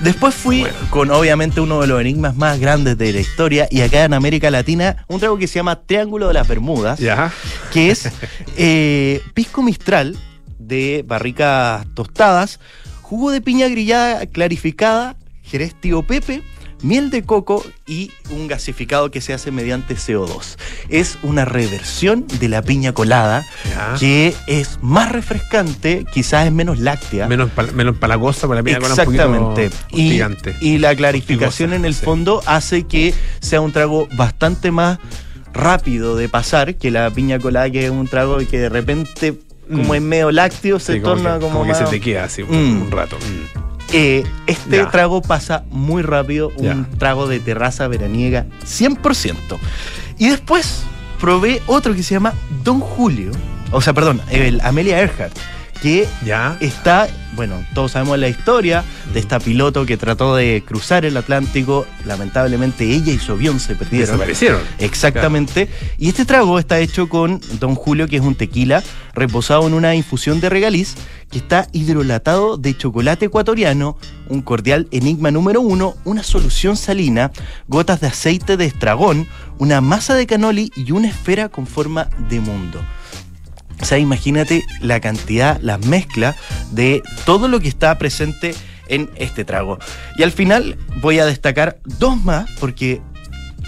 [SPEAKER 4] Después fui
[SPEAKER 1] Bueno.
[SPEAKER 4] con, obviamente, uno de los enigmas más grandes de la historia. Y acá en América Latina, un trago que se llama Triángulo de las Bermudas.
[SPEAKER 1] Ya.
[SPEAKER 4] que es eh, pisco mistral de barricas tostadas, jugo de piña grillada clarificada, jerez tío Pepe, miel de coco y un gasificado que se hace mediante CO2. Es una reversión de la piña colada que es más refrescante, quizás es menos láctea.
[SPEAKER 1] Menos, pal- menos palagosa para la piña colada,
[SPEAKER 4] Exactamente. Y, la clarificación
[SPEAKER 1] Hostigosa,
[SPEAKER 4] en el
[SPEAKER 1] sí.
[SPEAKER 4] fondo hace que sea un trago bastante más rápido de pasar que la piña colada, que es un trago que de repente, como
[SPEAKER 1] Mm.
[SPEAKER 4] es medio lácteo, se
[SPEAKER 1] Sí, como
[SPEAKER 4] torna
[SPEAKER 1] que,
[SPEAKER 4] como,
[SPEAKER 1] como que se te queda así un,
[SPEAKER 4] Mm.
[SPEAKER 1] un rato. Mm.
[SPEAKER 4] Eh, este
[SPEAKER 1] Ya.
[SPEAKER 4] trago pasa muy rápido, un
[SPEAKER 1] Ya.
[SPEAKER 4] trago de terraza veraniega 100%. Y después probé otro que se llama Don Julio, o sea, perdón, el Amelia Earhart, que
[SPEAKER 1] Ya.
[SPEAKER 4] está, bueno, todos sabemos la historia de esta piloto que trató de cruzar el Atlántico. Lamentablemente ella y su avión se perdieron.
[SPEAKER 1] Desaparecieron.
[SPEAKER 4] Exactamente. Y este trago está hecho con Don Julio, que es un tequila reposado en una infusión de regaliz que está hidrolatado de chocolate ecuatoriano, un cordial enigma número uno, una solución salina, gotas de aceite de estragón, una masa de canoli y una esfera con forma de mundo. O sea, imagínate la cantidad, la mezcla de todo lo que está presente en este trago. Y al final voy a destacar dos más, porque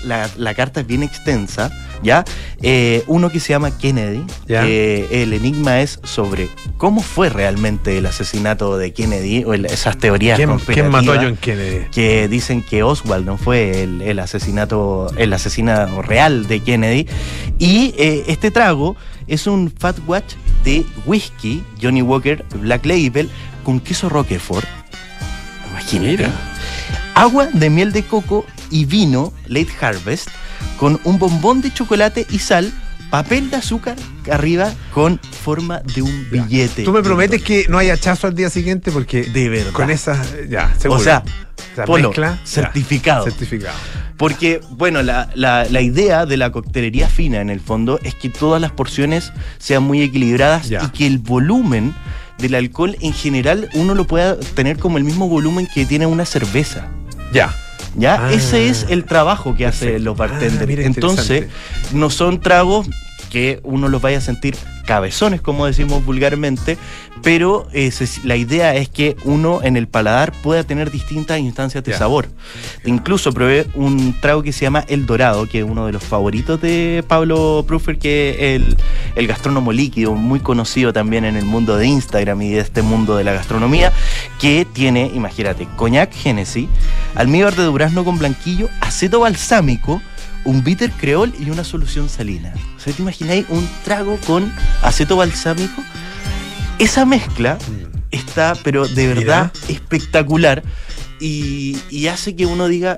[SPEAKER 4] la, la carta es bien extensa, ¿ya? Eh, uno que se llama Kennedy,
[SPEAKER 1] Ya.
[SPEAKER 4] que el enigma es sobre cómo fue realmente el asesinato de Kennedy, o el- esas teorías
[SPEAKER 1] ¿Quién, quién mató a John Kennedy?
[SPEAKER 4] que dicen que Oswald no fue el, el asesinato, el asesino real de Kennedy. Y eh, este trago es un Fat Watch de whisky, Johnny Walker Black Label, con queso Roquefort. Imagínate.
[SPEAKER 1] Mira.
[SPEAKER 4] Agua de miel de coco y vino Late Harvest, con un bombón de chocolate y sal, papel de azúcar arriba con forma de un billete.
[SPEAKER 1] Tú me prometes que no hay hachazo al día siguiente porque
[SPEAKER 4] De verdad.
[SPEAKER 1] con esa, ya, seguro.
[SPEAKER 4] O sea, Polo,
[SPEAKER 1] mezcla, ya,
[SPEAKER 4] certificado. Porque, bueno, la, la- la idea de la coctelería fina en el fondo es que todas las porciones sean muy equilibradas
[SPEAKER 1] Ya.
[SPEAKER 4] y que el volumen del alcohol en general uno lo pueda tener como el mismo volumen que tiene una cerveza.
[SPEAKER 1] Ya.
[SPEAKER 4] ¿Ya?
[SPEAKER 1] Ah,
[SPEAKER 4] Ese es el trabajo que hacen los
[SPEAKER 1] Ah,
[SPEAKER 4] bartenders.
[SPEAKER 1] mira,
[SPEAKER 4] Entonces, no son tragos que uno los vaya a sentir cabezones, como decimos vulgarmente, pero eh, se- la idea es que uno en el paladar pueda tener distintas instancias de sabor. Incluso probé un trago que se llama El Dorado, que es uno de los favoritos de Pablo Pruffer, que es el, el gastrónomo líquido, muy conocido también en el mundo de Instagram y de este mundo de la gastronomía, que tiene, imagínate, coñac Genesis, almíbar de durazno con blanquillo, aceto balsámico, un bitter creol y una solución salina. O sea, ¿te imagináis un trago con aceto balsámico? Esa mezcla está, pero de verdad, espectacular y, y hace que uno diga,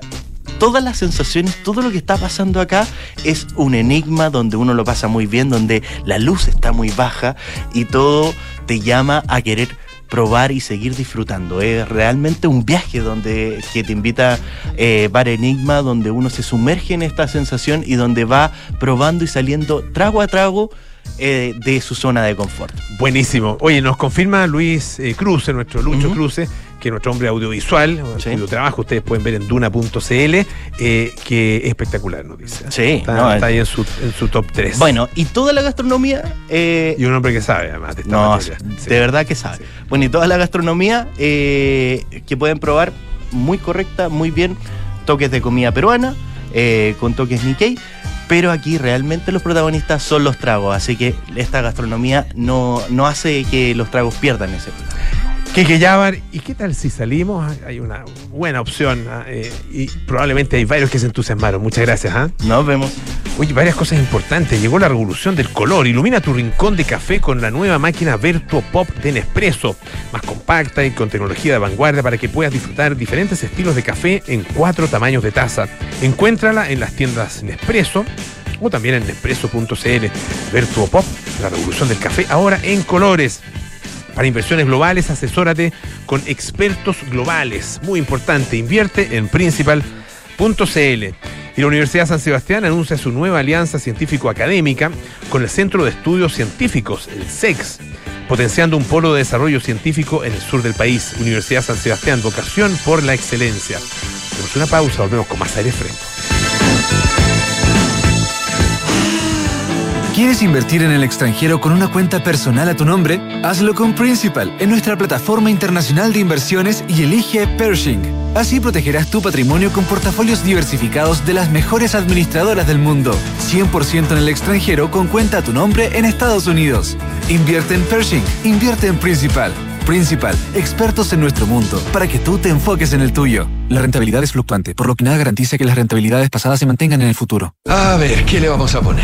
[SPEAKER 4] todas las sensaciones, todo lo que está pasando acá es un enigma donde uno lo pasa muy bien, donde la luz está muy baja y todo te llama a querer probar y seguir disfrutando. Es realmente un viaje donde que te invita eh, Enigma, donde uno se sumerge en esta sensación y donde va probando y saliendo trago a trago eh, de su zona de confort.
[SPEAKER 1] Buenísimo. Oye, nos confirma Luis eh, Cruce, nuestro Lucho
[SPEAKER 4] Ujú.
[SPEAKER 1] Cruce, que es nuestro hombre audiovisual,
[SPEAKER 4] Sí.
[SPEAKER 1] cuyo trabajo ustedes pueden ver en duna.cl, eh, que es espectacular, nos dice.
[SPEAKER 4] Sí,
[SPEAKER 1] Está,
[SPEAKER 4] no,
[SPEAKER 1] está ahí en su, en su top 3.
[SPEAKER 4] Bueno, y toda la gastronomía eh,
[SPEAKER 1] Y un hombre que sabe, además, de esta
[SPEAKER 4] No,
[SPEAKER 1] materia. Sí.
[SPEAKER 4] de verdad que sabe.
[SPEAKER 1] Sí.
[SPEAKER 4] Bueno, y toda la gastronomía eh, que pueden probar muy correcta, muy bien, toques de comida peruana, con toques Nikkei, pero aquí realmente los protagonistas son los tragos, así que esta gastronomía no, no hace que los tragos pierdan ese.
[SPEAKER 1] Kike Yabar, ¿y qué tal si salimos? Hay una buena opción ah, eh, y probablemente hay varios que se entusiasmaron. Muchas gracias. ¿ah?
[SPEAKER 4] Nos vemos.
[SPEAKER 1] Oye, varias cosas importantes. Llegó la revolución del color. Ilumina tu rincón de café con la nueva máquina Vertuo Pop de Nespresso. Más compacta y con tecnología de vanguardia para que puedas disfrutar diferentes estilos de café en cuatro tamaños de taza. Encuéntrala en las tiendas Nespresso o también en nespresso.cl. Vertuo Pop, la revolución del café ahora en colores. Para inversiones globales, asesórate con expertos globales. Muy importante, invierte en principal.cl. Y la Universidad San Sebastián anuncia su nueva alianza científico-académica con el Centro de Estudios Científicos, el SEX, potenciando un polo de desarrollo científico en el sur del país. Universidad San Sebastián, vocación por la excelencia. Tenemos una pausa, volvemos con más aire fresco.
[SPEAKER 5] ¿Quieres invertir en el extranjero con una cuenta personal a tu nombre? Hazlo con Principal en nuestra plataforma internacional de inversiones y elige Pershing. Así protegerás tu patrimonio con portafolios diversificados de las mejores administradoras del mundo. 100% en el extranjero con cuenta a tu nombre en Estados Unidos. Invierte en Pershing, invierte en Principal. Principal, expertos en nuestro mundo, para que tú te enfoques en el tuyo. La rentabilidad es fluctuante, por lo que nada garantiza que las rentabilidades pasadas se mantengan en el futuro.
[SPEAKER 6] A ver, ¿qué le vamos a poner?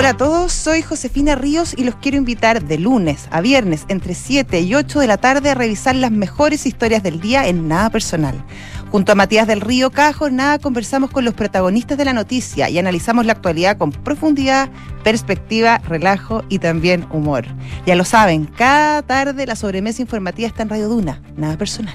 [SPEAKER 7] Hola a todos, soy Josefina Ríos y los quiero invitar de lunes a viernes entre 7 y 8 de la tarde a revisar las mejores historias del día en Nada Personal. Junto a Matías del Río, cada jornada conversamos con los protagonistas de la noticia y analizamos la actualidad con profundidad, perspectiva, relajo y también humor. Ya lo saben, cada tarde la sobremesa informativa está en Radio Duna, Nada Personal.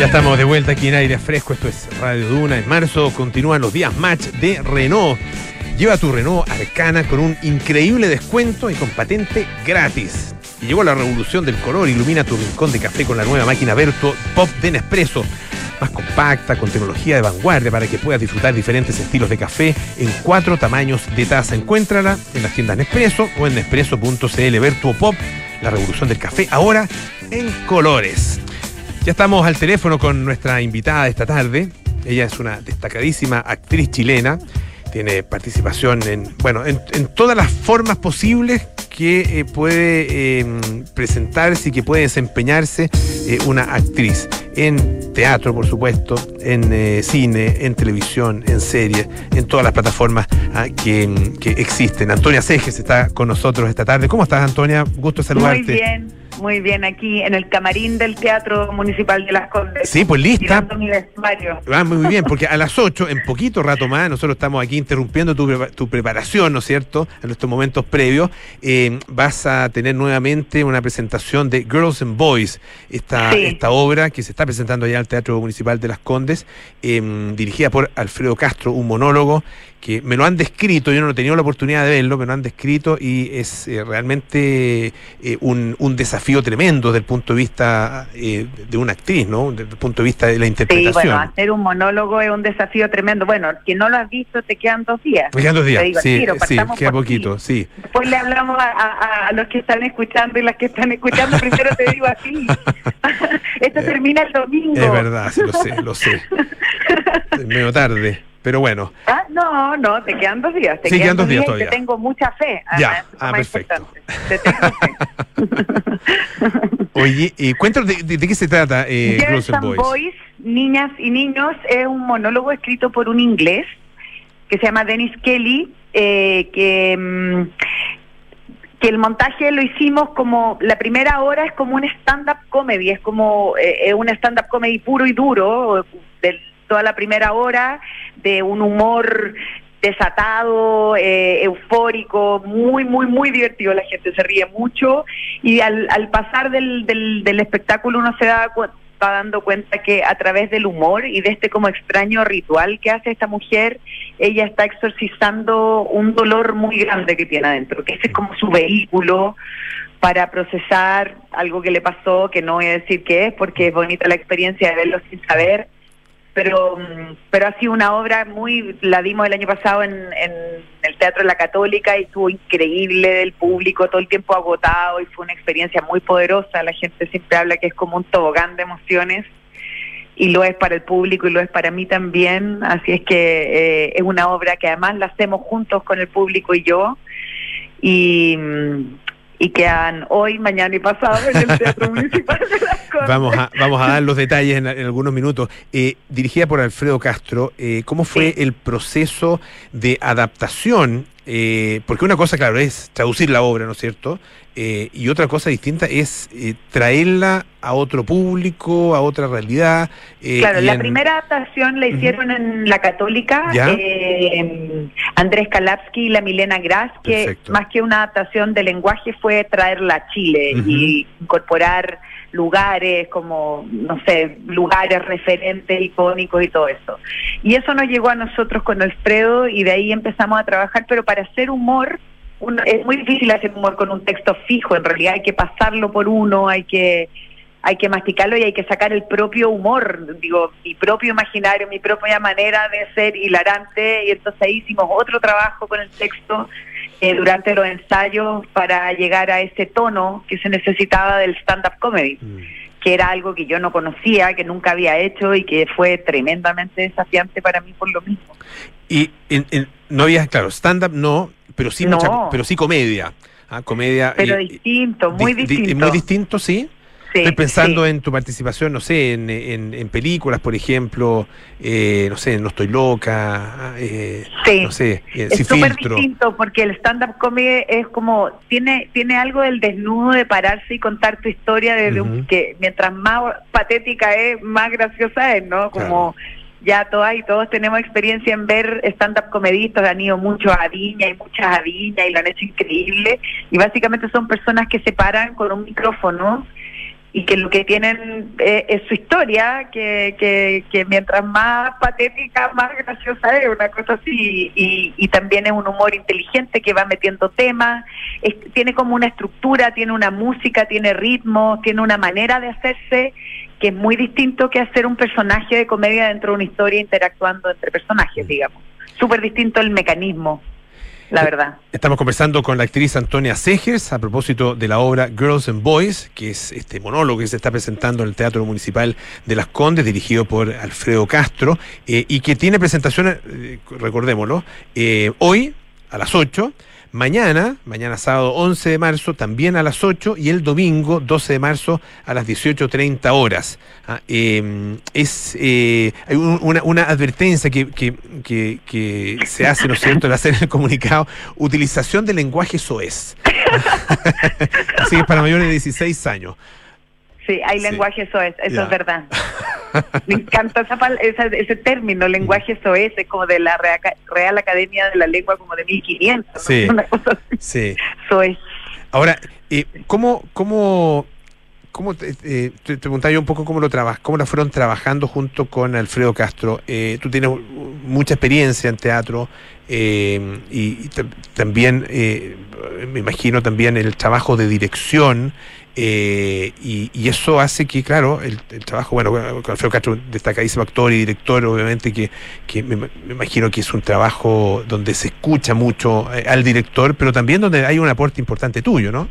[SPEAKER 1] Ya estamos de vuelta aquí en aire fresco. Esto es Radio Duna. En marzo continúan los días match de Renault. Lleva tu Renault Arcana con un increíble descuento y con patente gratis. Y llegó la revolución del color. Ilumina tu rincón de café con la nueva máquina Vertuo Pop de Nespresso. Más compacta, con tecnología de vanguardia para que puedas disfrutar diferentes estilos de café en cuatro tamaños de taza. Encuéntrala en las tiendas Nespresso o en nespresso.cl. Vertuo Pop, la revolución del café, ahora en colores. Ya estamos al teléfono con nuestra invitada de esta tarde. Ella es una destacadísima actriz chilena. Tiene participación en, bueno, en, en todas las formas posibles que eh, puede eh, presentarse y que puede desempeñarse eh, una actriz. En teatro, por supuesto, en eh, cine, en televisión, en series, en todas las plataformas ah, que, que existen. Antonia Seges está con nosotros esta tarde. ¿Cómo estás, Antonia? Gusto saludarte.
[SPEAKER 8] Muy bien. Muy bien, aquí en el camarín del Teatro Municipal de Las Condes.
[SPEAKER 1] Sí, pues lista.
[SPEAKER 8] mi vestuario.
[SPEAKER 1] Ah, muy bien, porque a las 8, en poquito rato más, nosotros estamos aquí interrumpiendo tu, tu preparación, ¿no es cierto? En nuestros momentos previos. eh, vas a tener nuevamente una presentación de Girls and Boys, esta,
[SPEAKER 8] Sí.
[SPEAKER 1] esta obra que se está presentando allá al Teatro Municipal de Las Condes, eh, dirigida por Alfredo Castro, un monólogo que me lo han descrito, yo no he tenido la oportunidad de verlo, me lo han descrito y es eh, realmente un, un desafío tremendo desde el punto de vista eh, de una actriz, ¿no? Desde el punto de vista de la
[SPEAKER 8] Sí,
[SPEAKER 1] interpretación.
[SPEAKER 8] bueno, hacer un monólogo es un desafío tremendo. Bueno, quien no lo has visto, te quedan dos días.
[SPEAKER 1] Me quedan dos días,
[SPEAKER 8] Te digo
[SPEAKER 1] sí,
[SPEAKER 8] tiro,
[SPEAKER 1] sí,
[SPEAKER 8] partamos
[SPEAKER 1] queda
[SPEAKER 8] ti.
[SPEAKER 1] poquito, sí.
[SPEAKER 8] Después le hablamos a, a- a los que están escuchando y las que están escuchando. Primero te digo así. Esto termina el domingo.
[SPEAKER 1] Eh, Es verdad, sí, lo sé, lo sé. Es medio tarde, pero bueno.
[SPEAKER 8] Ah, no, no, te quedan dos días. Te
[SPEAKER 1] Sí, quedan dos días
[SPEAKER 8] y
[SPEAKER 1] todavía.
[SPEAKER 8] Te tengo mucha fe.
[SPEAKER 1] Ya,
[SPEAKER 8] además,
[SPEAKER 1] ah, perfecto.
[SPEAKER 8] Te tengo fe.
[SPEAKER 1] Oye, eh, cuéntanos de, de- de qué se trata eh,
[SPEAKER 8] Girls
[SPEAKER 1] and Boys.
[SPEAKER 8] Boys, Niñas y Niños, es un monólogo escrito por un inglés que se llama Dennis Kelly, eh, que, mm, que el montaje lo hicimos como, la primera hora es como un stand-up comedy, es como eh, es un stand-up comedy puro y duro, de toda la primera hora, de un humor desatado, eh, eufórico, muy, muy, muy divertido, la gente se ríe mucho y al, al pasar del, del, espectáculo uno se da cu- va dando cuenta que a través del humor y de este como extraño ritual que hace esta mujer, ella está exorcizando un dolor muy grande que tiene adentro, que ese es como su vehículo para procesar algo que le pasó, que no voy a decir qué es, porque es bonita la experiencia de verlo sin saber, pero mm, pero ha sido una obra muy la dimos el año pasado en, el Teatro la Católica y estuvo increíble el público todo el tiempo agotado y fue una experiencia muy poderosa la gente siempre habla que es como un tobogán de emociones y lo es para el público y lo es para mí también. Así es que eh, es una obra que además la hacemos juntos con el público y yo. Y, mm, y quedan hoy, mañana y pasado en el Teatro Municipal de Las.
[SPEAKER 1] Vamos a, vamos a dar los detalles en, en algunos minutos. Eh, dirigida por Alfredo Castro, eh, ¿cómo fue el proceso de adaptación? Eh, porque una cosa, claro, es traducir la obra, ¿no es cierto? Eh, y otra cosa distinta es eh, traerla a otro público, a otra realidad. eh,
[SPEAKER 8] Claro, la
[SPEAKER 1] en-
[SPEAKER 8] primera adaptación la hicieron en la Católica, eh, Andrés Kalapsky y la Milena Gras, que
[SPEAKER 1] Perfecto.
[SPEAKER 8] más que una adaptación de lenguaje fue traerla a Chile y incorporar lugares como, no sé, lugares referentes, icónicos y todo eso. Y eso nos llegó a nosotros con Alfredo y de ahí empezamos a trabajar, pero para hacer humor, uno- es muy difícil hacer humor con un texto fijo, en realidad hay que pasarlo por uno, hay que hay que masticarlo y hay que sacar el propio humor, digo, mi propio imaginario, mi propia manera de ser hilarante y entonces ahí hicimos otro trabajo con el texto eh, durante los ensayos para llegar a ese tono que se necesitaba del stand-up comedy, que era algo que yo no conocía, que nunca había hecho y que fue tremendamente desafiante para mí por lo mismo.
[SPEAKER 1] Y en- en- no había, claro, stand-up no, pero sí,
[SPEAKER 8] No.
[SPEAKER 1] mucha- pero sí comedia. Ah, comedia.
[SPEAKER 8] Pero
[SPEAKER 1] y-
[SPEAKER 8] distinto, muy
[SPEAKER 1] di- di-
[SPEAKER 8] distinto.
[SPEAKER 1] muy distinto, sí.
[SPEAKER 8] Sí,
[SPEAKER 1] Estoy pensando
[SPEAKER 8] sí.
[SPEAKER 1] en tu participación, no sé, en, en- en películas, por ejemplo, eh, no sé, No estoy loca, eh,
[SPEAKER 8] Sí.
[SPEAKER 1] no sé, eh,
[SPEAKER 8] es súper distinto porque el stand-up comedy es como tiene tiene algo del desnudo de pararse y contar tu historia desde un, que mientras más patética es más graciosa es no como ya todas y todos tenemos experiencia en ver stand-up comedistas han ido muchos a Viña y muchas a Viña y lo han hecho increíble y básicamente son personas que se paran con un micrófono y que lo que tienen eh, es su historia, que, que, que mientras más patética, más graciosa es, una cosa así, y, y también es un humor inteligente que va metiendo temas, es- tiene como una estructura, tiene una música, tiene ritmo, tiene una manera de hacerse que es muy distinto que hacer un personaje de comedia dentro de una historia interactuando entre personajes, digamos. Súper distinto el mecanismo, la verdad.
[SPEAKER 1] Estamos conversando con la actriz Antonia Segers a propósito de la obra Girls and Boys, que es este monólogo que se está presentando en el Teatro Municipal de Las Condes, dirigido por Alfredo Castro, eh, y que tiene presentaciones, eh, recordémoslo, eh, hoy a las 8, mañana, mañana sábado 11 de marzo, también a las 8, y el domingo 12 de marzo a las 18.30 horas. Ah, eh, es eh, una, una advertencia que, que, que- que se hace, ¿no es cierto?, al hacer el comunicado, utilización de lenguaje soez. Así que para mayores de 16 años.
[SPEAKER 8] Sí, hay
[SPEAKER 1] Sí.
[SPEAKER 8] lenguaje soez, eso es verdad. Me encanta esa esa- ese término, lenguaje soez, es como de la Real Academia de la Lengua, como de 1500. ¿no?
[SPEAKER 1] Sí.
[SPEAKER 8] Una cosa así,
[SPEAKER 1] Sí.
[SPEAKER 8] soez.
[SPEAKER 1] Ahora, eh, ¿cómo, cómo, cómo te, eh, te- preguntaba yo un poco cómo lo traba- cómo la fueron trabajando junto con Alfredo Castro? Eh, tú tienes mucha experiencia en teatro eh, y, y tam- también, eh, me imagino también el trabajo de dirección. Eh, y, y eso hace que, claro, el, el trabajo, bueno, con Alfredo Castro, destacadísimo actor y director, obviamente, que, que me, me imagino que es un trabajo donde se escucha mucho eh, al director, pero también donde hay un aporte importante tuyo, ¿no?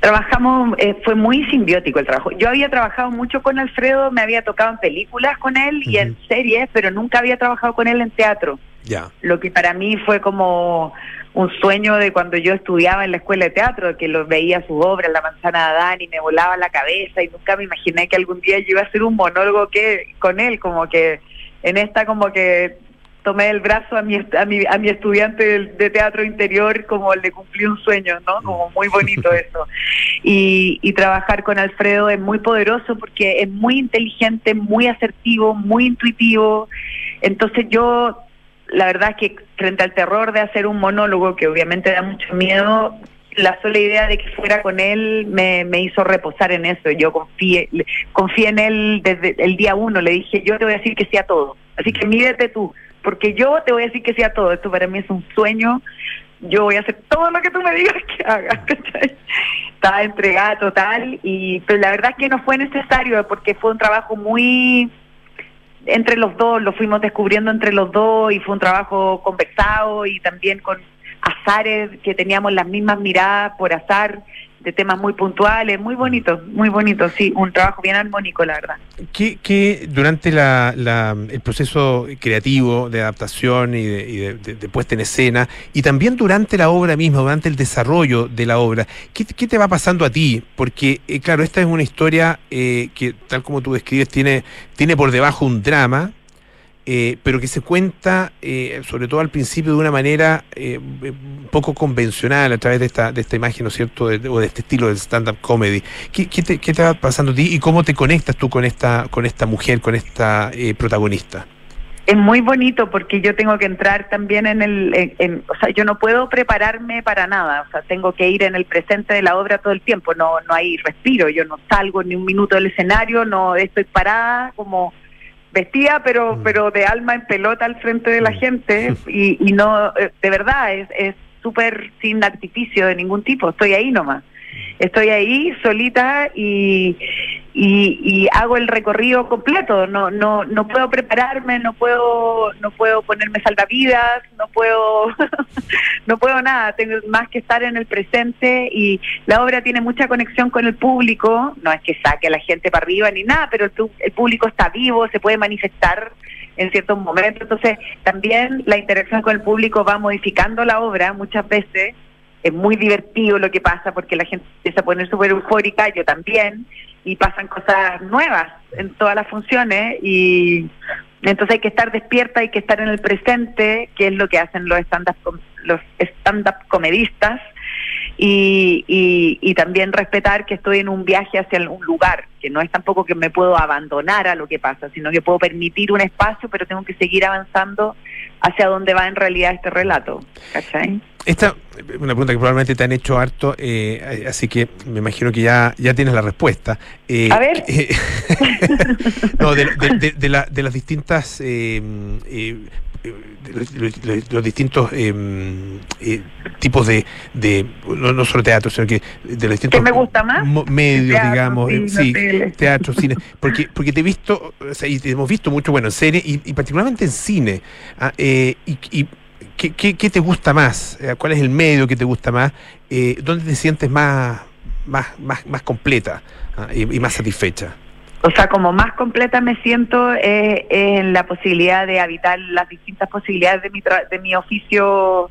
[SPEAKER 8] Trabajamos, eh, fue muy simbiótico el trabajo. Yo había trabajado mucho con Alfredo, me había tocado en películas con él y en series, pero nunca había trabajado con él en teatro.
[SPEAKER 1] Ya.
[SPEAKER 8] lo que para mí fue como un sueño de cuando yo estudiaba en la escuela de teatro, que lo veía sus obras, La manzana de Adán, y me volaba la cabeza y nunca me imaginé que algún día yo iba a hacer un monólogo que con él, como que en esta como que tomé el brazo a mi, a mi, a mi estudiante de, de teatro interior, como le cumplí un sueño, ¿no? Como muy bonito eso. Y, y trabajar con Alfredo es muy poderoso porque es muy inteligente, muy asertivo, muy intuitivo. Entonces yo la verdad es que frente al terror de hacer un monólogo, que obviamente da mucho miedo, la sola idea de que fuera con él me, me hizo reposar en eso. Yo confié, confié en él desde el día uno. Le dije, yo te voy a decir que sí a todo. Así que mídete tú, porque yo te voy a decir que sí a todo. Esto para mí es un sueño. Yo voy a hacer todo lo que tú me digas que haga. ¿cachai? Estaba entregada total, y pero la verdad es que no fue necesario porque fue un trabajo muy entre los dos, lo fuimos descubriendo entre los dos y fue un trabajo conversado y también con azares que teníamos las mismas miradas por azar de temas muy puntuales, muy bonito, muy bonito, sí, un trabajo bien armónico, la verdad.
[SPEAKER 1] ¿Qué, qué durante la, la- el proceso creativo de adaptación y, de, y de- de- de puesta en escena, y también durante la obra misma, durante el desarrollo de la obra, ¿qué, qué te va pasando a ti? Porque, eh, claro, esta es una historia eh, que, tal como tú describes, tiene, tiene por debajo un drama, eh, pero que se cuenta, eh, sobre todo al principio, de una manera eh, un poco convencional, a través de esta, de esta imagen, ¿no es cierto?, de- o de este estilo del stand-up comedy. ¿Qué, qué te, va pasando a ti y cómo te conectas tú con esta, con esta mujer, con esta eh, protagonista?
[SPEAKER 8] Es muy bonito porque yo tengo que entrar también en el, en- o sea, yo no puedo prepararme para nada, o sea, tengo que ir en el presente de la obra todo el tiempo, no, no hay respiro, yo no salgo ni un minuto del escenario, no estoy parada como vestida, pero, pero de alma en pelota al frente de la gente y, y no, eh, de verdad, es es súper sin artificio de ningún tipo, estoy ahí nomás. Estoy ahí solita y, y, y hago el recorrido completo. No, no, no puedo prepararme, no puedo, no puedo ponerme salvavidas, no puedo, no puedo nada. Tengo más que estar en el presente y la obra tiene mucha conexión con el público. No es que saque a la gente para arriba ni nada, pero el, el público está vivo, se puede manifestar en ciertos momentos. Entonces, también la interacción con el público va modificando la obra muchas veces es muy divertido lo que pasa porque la gente empieza a poner súper eufórica, yo también, y pasan cosas nuevas en todas las funciones y entonces hay que estar despierta, hay que estar en el presente, que es lo que hacen los stand-up los stand-up comedistas y, y, y también respetar que estoy en un viaje hacia un lugar, que no es tampoco que me puedo abandonar a lo que pasa, sino que puedo permitir un espacio, pero tengo que seguir avanzando hacia donde va en realidad este relato, ¿cachai?
[SPEAKER 1] Esta es una pregunta que probablemente te han hecho harto, eh, así que me imagino que ya, ya tienes la respuesta. Eh,
[SPEAKER 8] A ver.
[SPEAKER 1] eh, no, de, de- de- de la- de las distintas. Eh, los, distintos eh, eh, tipos de, de no, no solo teatro, sino que de los distintos
[SPEAKER 8] ¿Qué me gusta más?
[SPEAKER 1] mo- medios,
[SPEAKER 8] Teatro,
[SPEAKER 1] digamos,
[SPEAKER 8] cine,
[SPEAKER 1] sí,
[SPEAKER 8] tele.
[SPEAKER 1] teatro, cine, porque porque te he visto, o sea, y te hemos visto mucho, bueno, en serie y, y particularmente en cine, ah, eh, y, y ¿qué, qué, qué te gusta más? ¿Cuál es el medio que te gusta más? Eh, ¿Dónde te sientes más más más, más completa ah, y, y más satisfecha?
[SPEAKER 8] O sea, como más completa me siento eh, en la posibilidad de habitar las distintas posibilidades de mi, tra- de mi oficio,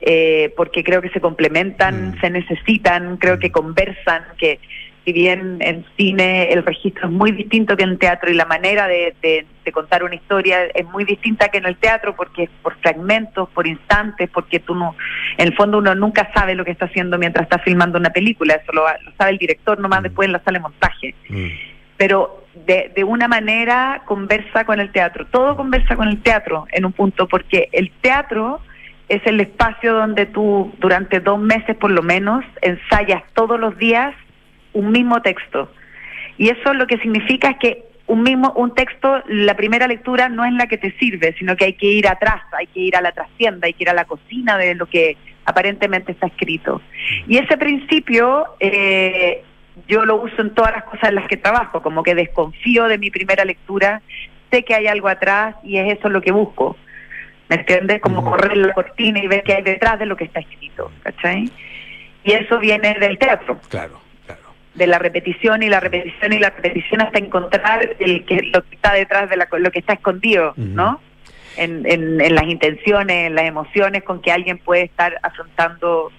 [SPEAKER 8] eh, porque creo que se complementan, se necesitan, creo que conversan, que si bien en cine el registro es muy distinto que en teatro y la manera de, de- de contar una historia es muy distinta que en el teatro porque es por fragmentos, por instantes, porque tú no, en el fondo uno nunca sabe lo que está haciendo mientras está filmando una película, eso lo, lo sabe el director nomás después en la sala de montaje pero de, de una manera conversa con el teatro. Todo conversa con el teatro en un punto, porque el teatro es el espacio donde tú durante dos meses por lo menos ensayas todos los días un mismo texto. Y eso lo que significa es que un mismo un texto, la primera lectura no es la que te sirve, sino que hay que ir atrás, hay que ir a la trastienda, hay que ir a la cocina de lo que aparentemente está escrito. Y ese principio eh, yo lo uso en todas las cosas en las que trabajo, como que desconfío de mi primera lectura, sé que hay algo atrás y es eso lo que busco. ¿Me entiendes? Como correr la cortina y ver qué hay detrás de lo que está escrito, ¿cachai? Y eso viene del teatro.
[SPEAKER 1] Claro,
[SPEAKER 8] De la repetición y la repetición y la repetición hasta encontrar el que, lo que está detrás de la, lo que está escondido, ¿no? En, en, en las intenciones, en las emociones con que alguien puede estar afrontando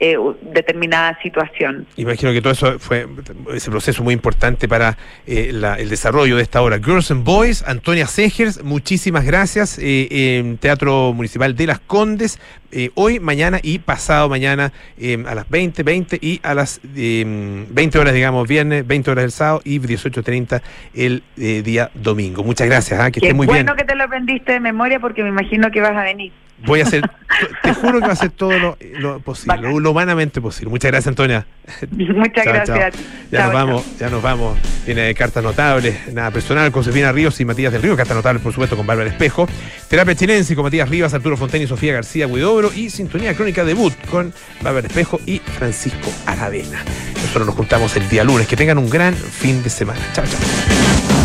[SPEAKER 8] eh, determinada situación.
[SPEAKER 1] Imagino que todo eso fue ese proceso muy importante para eh, la- el desarrollo de esta obra. Girls and Boys, Antonia Segers, muchísimas gracias. eh, Teatro Municipal de Las Condes, eh, hoy, mañana y pasado mañana eh, a las 20, 20 y a las eh, 20 horas, digamos, viernes, 20 horas el sábado y 18.30 el eh, día domingo. Muchas gracias, ah, que
[SPEAKER 8] Qué
[SPEAKER 1] esté muy
[SPEAKER 8] bueno
[SPEAKER 1] bien.
[SPEAKER 8] que te lo aprendiste de memoria porque me imagino que vas a venir.
[SPEAKER 1] Voy a hacer, te juro que voy a hacer todo lo, lo posible, lo, lo humanamente posible. Muchas gracias, Antonia.
[SPEAKER 8] Muchas
[SPEAKER 1] Chao,
[SPEAKER 8] gracias
[SPEAKER 1] chao. Ya
[SPEAKER 8] Chao,
[SPEAKER 1] nos vamos, ya nos vamos. Tiene cartas notables, nada personal, con Josefina Ríos y Matías del Río, cartas notables, por supuesto, con Bárbara Espejo. Terapia chilense con Matías Rivas, Arturo Fontaine y Sofía García Huidobro. Y Sintonía Crónica Debut con Bárbara Espejo y Francisco Aravena. Nosotros nos juntamos el día lunes. Que tengan un gran fin de semana. Chao, chao.